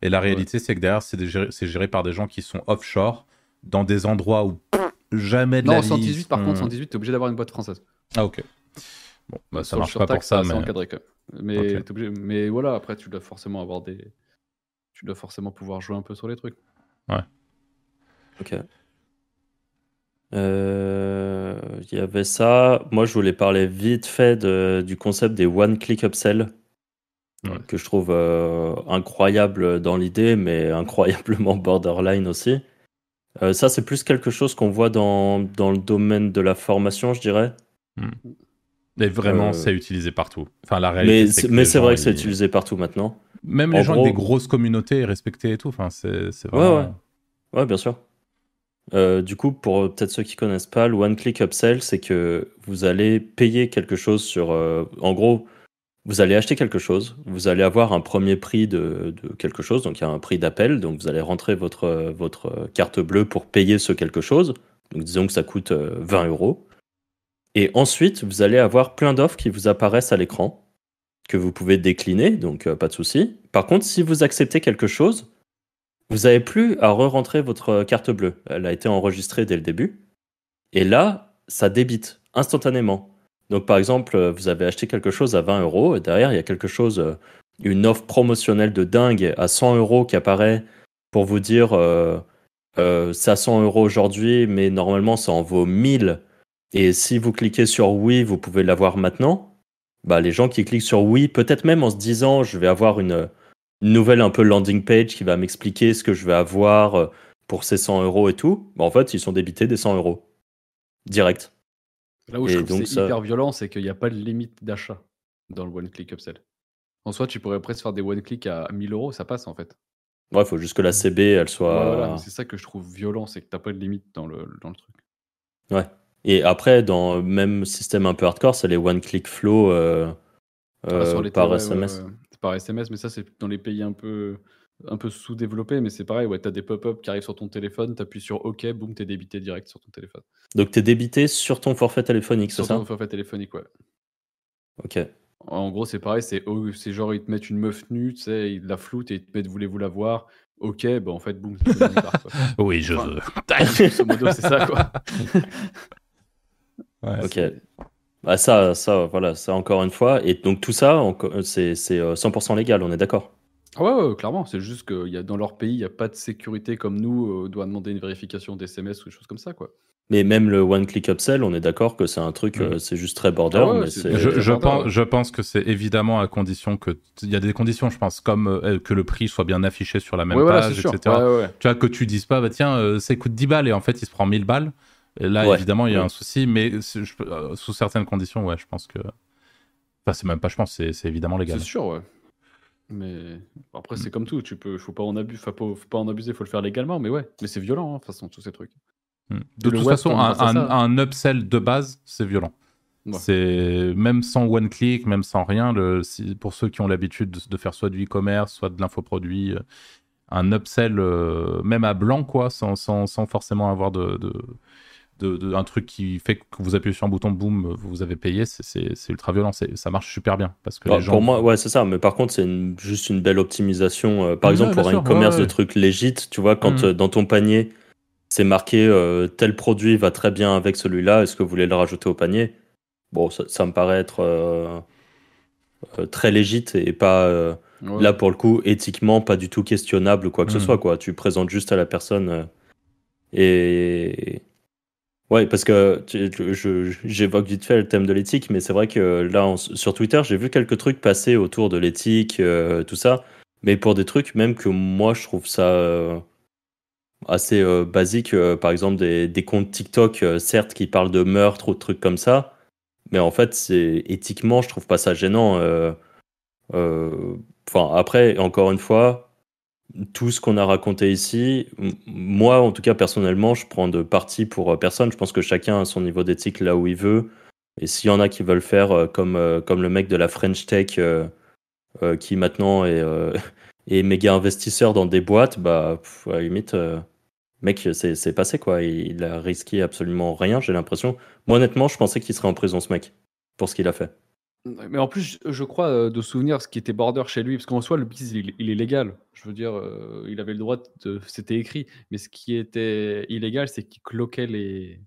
Et la réalité, c'est que derrière, c'est des géré, c'est géré par des gens qui sont offshore, dans des endroits où jamais de la Non, vie, 118 par contre, sont- 118, tu es obligé d'avoir une boîte française. Ah, ok. Bon, bah, ça marche pas pour ça, mais. encadré quand même. Mais, Ok. t'es obligé- mais voilà, après, tu dois forcément avoir des. Tu dois forcément pouvoir jouer un peu sur les trucs. Ok. Euh, Il y avait ça. Moi, je voulais parler vite fait de- du concept des one-click upsell, Ouais. que je trouve euh, incroyable dans l'idée, mais incroyablement borderline aussi. Euh, ça, c'est plus quelque chose qu'on voit dans, dans le domaine de la formation, je dirais. Et vraiment, Euh, c'est utilisé partout. Enfin, la réalité, Mais c'est mais vrai que c'est ils- utilisé partout maintenant. Même En les gens gros- avec des grosses communautés respectées et tout. Enfin, c'est c'est Ouais, vraiment. Ouais, bien sûr. Euh, du coup, pour peut-être ceux qui connaissent pas, le one-click upsell, c'est que vous allez payer quelque chose sur. en gros, vous allez acheter quelque chose, vous allez avoir un premier prix de, quelque chose, donc il y a un prix d'appel, donc vous allez rentrer votre, euh, carte bleue pour payer ce quelque chose. Donc disons que ça coûte euh, 20 euros. Et ensuite, vous allez avoir plein d'offres qui vous apparaissent à l'écran, que vous pouvez décliner, donc euh, pas de souci. Par contre, si vous acceptez quelque chose, vous n'avez plus à re-rentrer votre carte bleue. Elle a été enregistrée dès le début. Et là, ça débite instantanément. Donc, par exemple, euh, vous avez acheté quelque chose à 20 euros, et derrière, il y a quelque chose, euh, une offre promotionnelle de dingue à 100 euros qui apparaît pour vous dire euh, euh, c'est à 100 euros aujourd'hui, mais normalement, ça en vaut 1000. Et si vous cliquez sur oui, vous pouvez l'avoir maintenant. bah, les gens qui cliquent sur oui, peut-être même en se disant je vais avoir une, une nouvelle un peu landing page qui va m'expliquer ce que je vais avoir euh, pour ces 100 euros et tout, bah, en fait, ils sont débités des 100 euros. Direct. Là où Et je trouve que c'est ça- hyper violent, c'est qu'il n'y a pas de limite d'achat dans le one-click upsell. En soi, tu pourrais presque faire des one-click à 1000 euros, ça passe en fait. Ouais, il faut juste que la CB, elle Ouais, soit. voilà, c'est ça que je trouve violent, c'est que t'as pas de limite dans le, dans le truc. Ouais. Et après, dans le même système un peu hardcore, c'est les one-click flow euh, Ah, euh, par SMS. ouais, ouais. C'est par SMS, mais ça, c'est dans les pays un peu, un peu sous-développés. Mais c'est pareil, ouais, t'as des pop-up qui arrivent sur ton téléphone, t'appuies sur OK, boum, t'es débité direct sur ton téléphone. Donc, tu es débité sur ton forfait téléphonique, c'est Sur ça? ton forfait téléphonique, ouais. Ok. En gros, c'est pareil, c'est oh, c'est genre, ils te mettent une meuf nue, tu sais, ils la floutent et ils te mettent voulez-vous la voir? OK, bah en fait, boum. Oui, je Enfin, veux. Grosso modo, c'est ça, quoi. Ouais, Ok. Bah, ça, ça, voilà, ça encore une fois. Et donc, tout ça, enco- c'est c'est, euh, 100% légal, on est d'accord? Ah ouais, ouais, clairement, c'est juste que y a, dans leur pays, il n'y a pas de sécurité comme nous, euh, doit demander une vérification d'SMS ou des choses comme ça, quoi. Mais même le one-click upsell, on est d'accord que c'est un truc, Mm. euh, c'est juste très border, Ah ouais, mais c'est- c'est. Je, pense, ouais. je pense que c'est évidemment à condition que. Il y a des conditions, je pense, comme euh, que le prix soit bien affiché sur la même ouais, page, etc. Ouais, ouais, ouais. Tu vois, que tu dises pas, bah tiens, euh, ça coûte 10 balles et en fait, il se prend 1000 balles. Et là, Ouais. évidemment, il y a Ouais. un souci, mais je euh, sous certaines conditions, ouais, je pense que. Enfin, c'est même pas, je pense, c'est c'est évidemment légal. C'est sûr, ouais. Mais après, c'est comme tout, tu peux, faut pas en abuser, faut faut pas en abuser, faut le faire légalement, mais ouais. Mais c'est violent, hein, de toute façon, tous ces trucs. Mm. De toute web façon, un, un- upsell de base, c'est violent. Ouais. C'est même sans one click, même sans rien. Le, pour ceux qui ont l'habitude de, de faire soit du e-commerce, soit de l'infoproduit, euh, un upsell, euh, même à blanc, quoi, sans, sans, sans forcément avoir de, de, de- de- un truc qui fait que vous appuyez sur un bouton, boum, vous avez payé, c'est- ultra violent. C'est- Ça marche super bien parce que Bah, les gens. Pour moi, ouais, c'est ça. Mais par contre, c'est juste une belle optimisation. euh, par Ouais, exemple, pour un sûr, ouais, de trucs légit, tu vois, quand Mhm. euh, dans ton panier, c'est marqué euh, tel produit va très bien avec celui-là, est-ce que vous voulez le rajouter au panier? Bon, ça, ça me paraît être très légit et pas, Ouais. là pour le coup, éthiquement, pas du tout questionnable ou quoi que ce Mhm. soit, quoi. Tu présentes juste à la personne euh, et. Ouais, parce que j'évoque vite fait le thème de l'éthique, mais c'est vrai que là, sur Twitter, j'ai vu quelques trucs passer autour de l'éthique, euh, tout ça, mais pour des trucs même que moi, je trouve ça euh, assez euh, basique, euh, par exemple des, des comptes TikTok, euh, certes, qui parlent de meurtre ou de trucs comme ça, mais en fait, c'est éthiquement, je trouve pas ça gênant. euh, Enfin, après, encore une fois, tout ce qu'on a raconté ici, moi, en tout cas, personnellement, je prends de parti pour euh, personne. Je pense que chacun a son niveau d'éthique là où il veut. Et s'il y en a qui veulent faire euh, comme, euh, comme le mec de la French Tech, qui maintenant est, méga investisseur dans des boîtes, bah, à la limite, mec, c'est passé, quoi. Il a risqué absolument rien, j'ai l'impression. Moi, honnêtement, je pensais qu'il serait en prison, ce mec, pour ce qu'il a fait. Mais en plus, je crois euh, de souvenir ce qui était border chez lui, parce qu'en soi, le business, il, il est légal. Je veux dire, euh, il avait le droit de. C'était écrit. Mais ce qui était illégal, c'est qu'il cloquait les,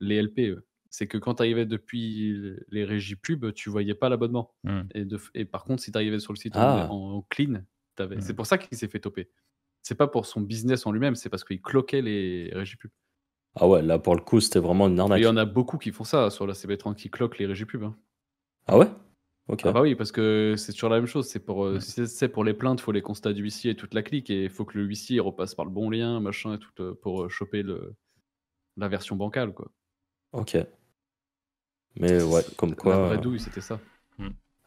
les LPE. C'est que quand tu arrivais depuis les régies pub, tu voyais pas l'abonnement. Mm. Et, de, et par contre, si tu arrivais sur le site Ah. en, en clean, c'est pour ça qu'il s'est fait toper. C'est pas pour son business en lui-même, c'est parce qu'il cloquait les régies pub. Ah ouais, là, pour le coup, c'était vraiment une arnaque. il y en a beaucoup qui font ça sur la CB30 qui cloquent les régies pub. hein. Ah ouais? Ah bah oui, parce que c'est toujours la même chose. C'est pour, euh, si c'est- c'est pour les plaintes, il faut les constats du huissier et toute la clique, et il faut que le huissier repasse par le bon lien, machin et tout, euh, pour euh, choper le, la version bancale, quoi. Ok. Mais ouais, comme La quoi. vraie euh, douille, c'était ça.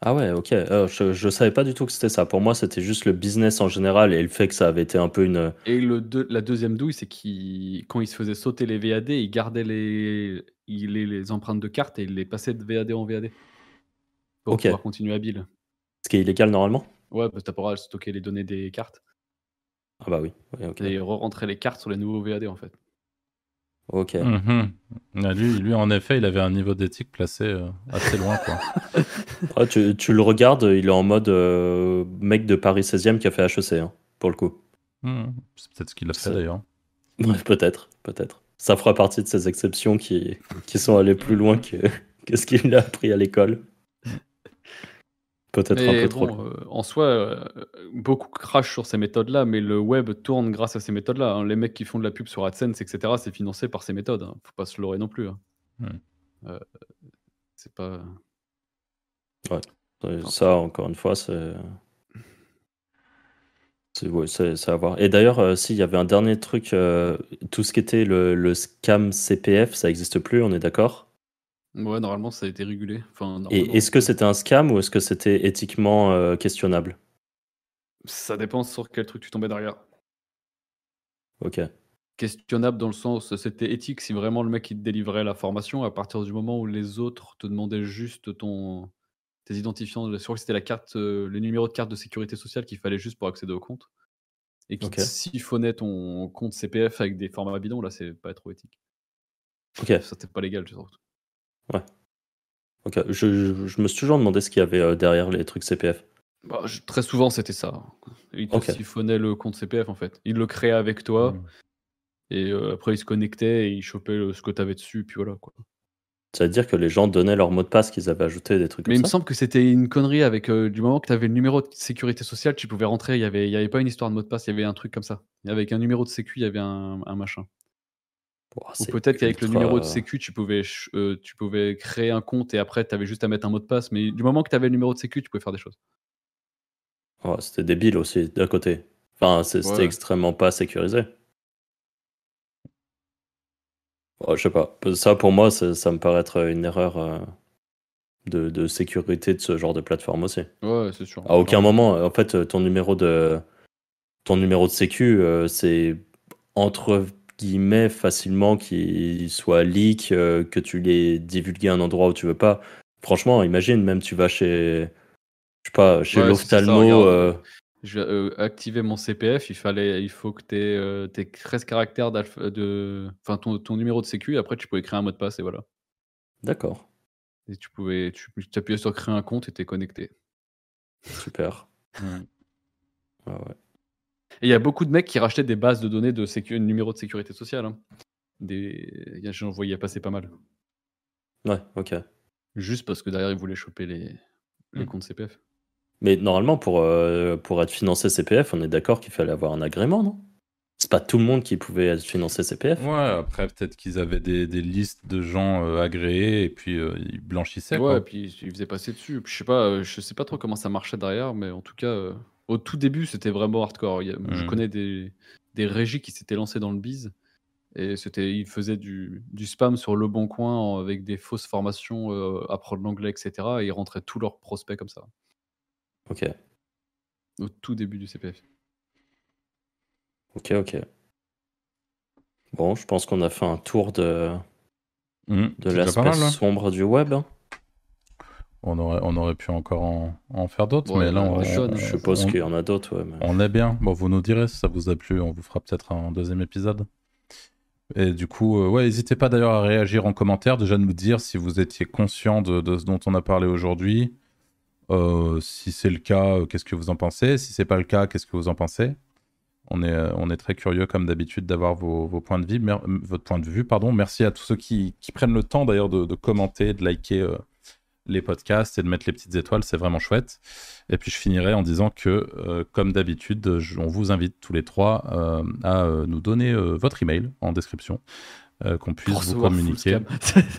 Ah ouais, ok. Euh, je, je savais pas du tout que c'était ça. Pour moi, c'était juste le business en général et le fait que ça avait été un peu une. Et le deux- la deuxième douille, c'est qu'il, quand il se faisait sauter les VAD, il gardait les, il, les, les empreintes de carte et il les passait de VAD en VAD. Pour pouvoir continuer à bill. Ce qui est illégal normalement Ouais, parce que droit de stocker les données des cartes Ah bah oui. Ouais, ok. et re-rentrer les cartes sur les nouveaux VAD en fait. Ok. Mhm. Ah, Lui, lui, en effet, il avait un niveau d'éthique placé euh, assez loin. Quoi. Ah, tu, tu le regardes, il est en mode euh, mec de Paris 16e qui a fait HEC, hein, pour le coup. Mhm. C'est peut-être ce qu'il a fait d'ailleurs. Ouais, peut-être, peut-être. Ça fera partie de ces exceptions qui, qui sont allées plus loin que, que ce qu'il a appris à l'école. Peut-être un peu trop. euh, en soi, euh, beaucoup crachent sur ces méthodes-là, mais le web tourne grâce à ces méthodes-là. hein. Les mecs qui font de la pub sur AdSense, etc., c'est financé par ces méthodes. hein. Faut pas se leurrer non plus. hein. Euh, c'est pas. Ouais, Ça, encore une fois, c'est. C'est ouais, à voir. Et d'ailleurs, euh, s'il y avait un dernier truc, euh, tout ce qui était le, le scam CPF, ça n'existe plus, on est d'accord? Ouais, normalement, ça a été régulé. Enfin, Et est-ce que c'était un scam ou est-ce que c'était éthiquement euh, questionnable? ça dépend sur quel truc tu tombais derrière. Ok. Questionnable dans le sens, c'était éthique si vraiment le mec il te délivrait la formation à partir du moment où les autres te demandaient juste ton tes identifiants. Je crois que c'était la carte, euh, le numéro de carte de sécurité sociale qu'il fallait juste pour accéder au compte. Et qui siphonnait ton compte CPF avec des formats bidons, là, c'est pas trop éthique. Ok. Ça, c'était pas légal, surtout. Ok. Je, je- je me suis toujours demandé ce qu'il y avait euh, derrière les trucs CPF. Bah, je- très souvent, c'était ça. Il te le compte CPF, en fait. Il le créait avec toi, Mm. et euh, après, il se connectait et il chopait le- ce que tu avais dessus, puis voilà, quoi. Ça veut dire que les gens donnaient leur mot de passe qu'ils avaient ajouté des trucs Mais comme il me ça? semble que c'était une connerie avec euh, du moment que tu avais le numéro de sécurité sociale, tu pouvais rentrer. Il y avait, il y avait pas une histoire de mot de passe, il y avait un truc comme ça. Avec un numéro de sécu, il y avait un, un machin. Ouah, Ou peut-être qu'avec le numéro de sécu, tu pouvais, euh, tu pouvais créer un compte et après, tu avais juste à mettre un mot de passe. Mais du moment que tu avais le numéro de sécu, tu pouvais faire des choses. Ouais, c'était débile aussi, d'un côté. Enfin, c'était Ouais. extrêmement pas sécurisé. Ouais, je sais pas. Ça, pour moi, ça, ça me paraît être une erreur euh, de, de sécurité de ce genre de plateforme aussi. Ouais, c'est sûr. À aucun moment, en fait, ton numéro de, ton numéro de sécu, euh, c'est entre guillemets facilement qu'il soit leak, euh, que tu l'aies divulgué à un endroit où tu veux pas. Franchement, imagine, même tu vas chez, je sais pas, chez Ouais, l'ophtalmo. euh, Je vais euh, activer mon CPF. Il, fallait, il faut que tu aies, tes 13 caractères de. Enfin, ton, ton numéro de sécu. Et après, tu pouvais créer un mot de passe et voilà. D'accord, Et tu pouvais. Tu appuyais sur créer un compte et t'es connecté. super. Ouais, ouais. Et il y a beaucoup de mecs qui rachetaient des bases de données de sécu... numéro de sécurité sociale. hein. Des... il y a- J'en voyais passer pas mal. Ouais, ok. Juste parce que derrière, ils voulaient choper les, les Mm. comptes CPF. Mais normalement, pour, euh, pour être financé CPF, on est d'accord qu'il fallait avoir un agrément, non? C'est pas tout le monde qui pouvait être financé CPF Ouais, après, peut-être qu'ils avaient des, des listes de gens euh, agréés et puis euh, ils blanchissaient. Ouais, quoi. et puis ils faisaient passer dessus. Puis je sais pas, euh, je sais pas trop comment ça marchait derrière, mais en tout cas, euh, au tout début, c'était vraiment hardcore. Il y a- Je connais des, des régies qui s'étaient lancées dans le bise et c'était, ils faisaient du, du spam sur le bon coin en- avec des fausses formations, euh, apprendre l'anglais, etc. Et ils rentraient tous leurs prospects comme ça, Ok, au tout début du CPF. ok, ok. Bon, je pense qu'on a fait un tour de, Mm. de l'aspect hein. sombre du web. hein. On, aurait, on aurait pu encore en, en faire d'autres, Ouais, mais là, ouais, on, on- Je on- qu'il y en a d'autres, ouais. mais- on est bien. Bon, vous nous direz si ça vous a plu, on vous fera peut-être un deuxième épisode. Et du coup, euh, ouais, n'hésitez pas d'ailleurs à réagir en commentaire, déjà de nous dire si vous étiez conscient de, de ce dont on a parlé aujourd'hui. Euh, si c'est le cas, euh, qu'est-ce que vous en pensez? Si c'est pas le cas, qu'est-ce que vous en pensez? On est, on est très curieux, comme d'habitude, d'avoir vos, vos points de vue. Mer- votre point de vue, pardon. Merci à tous ceux qui, qui prennent le temps d'ailleurs de, de commenter, de liker les podcasts et de mettre les petites étoiles. C'est vraiment chouette. Et puis je finirai en disant que, euh, comme d'habitude, on vous invite tous les trois euh, à euh, nous donner votre email en description, qu'on puisse Pour vous communiquer.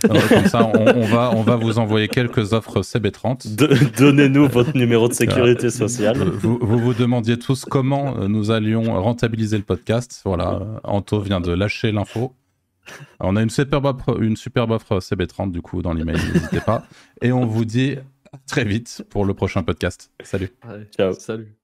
comme ça, on, on va, on va vous envoyer quelques offres CB30. De- Donnez-nous votre numéro de sécurité sociale. Vous, vous vous demandiez tous comment nous allions rentabiliser le podcast. Voilà, Anto vient de lâcher l'info. On a une superbe offre, une superbe offre CB30 du coup dans l'email, n'hésitez pas. Et on vous dit à très vite pour le prochain podcast. Salut. Ciao. Salut.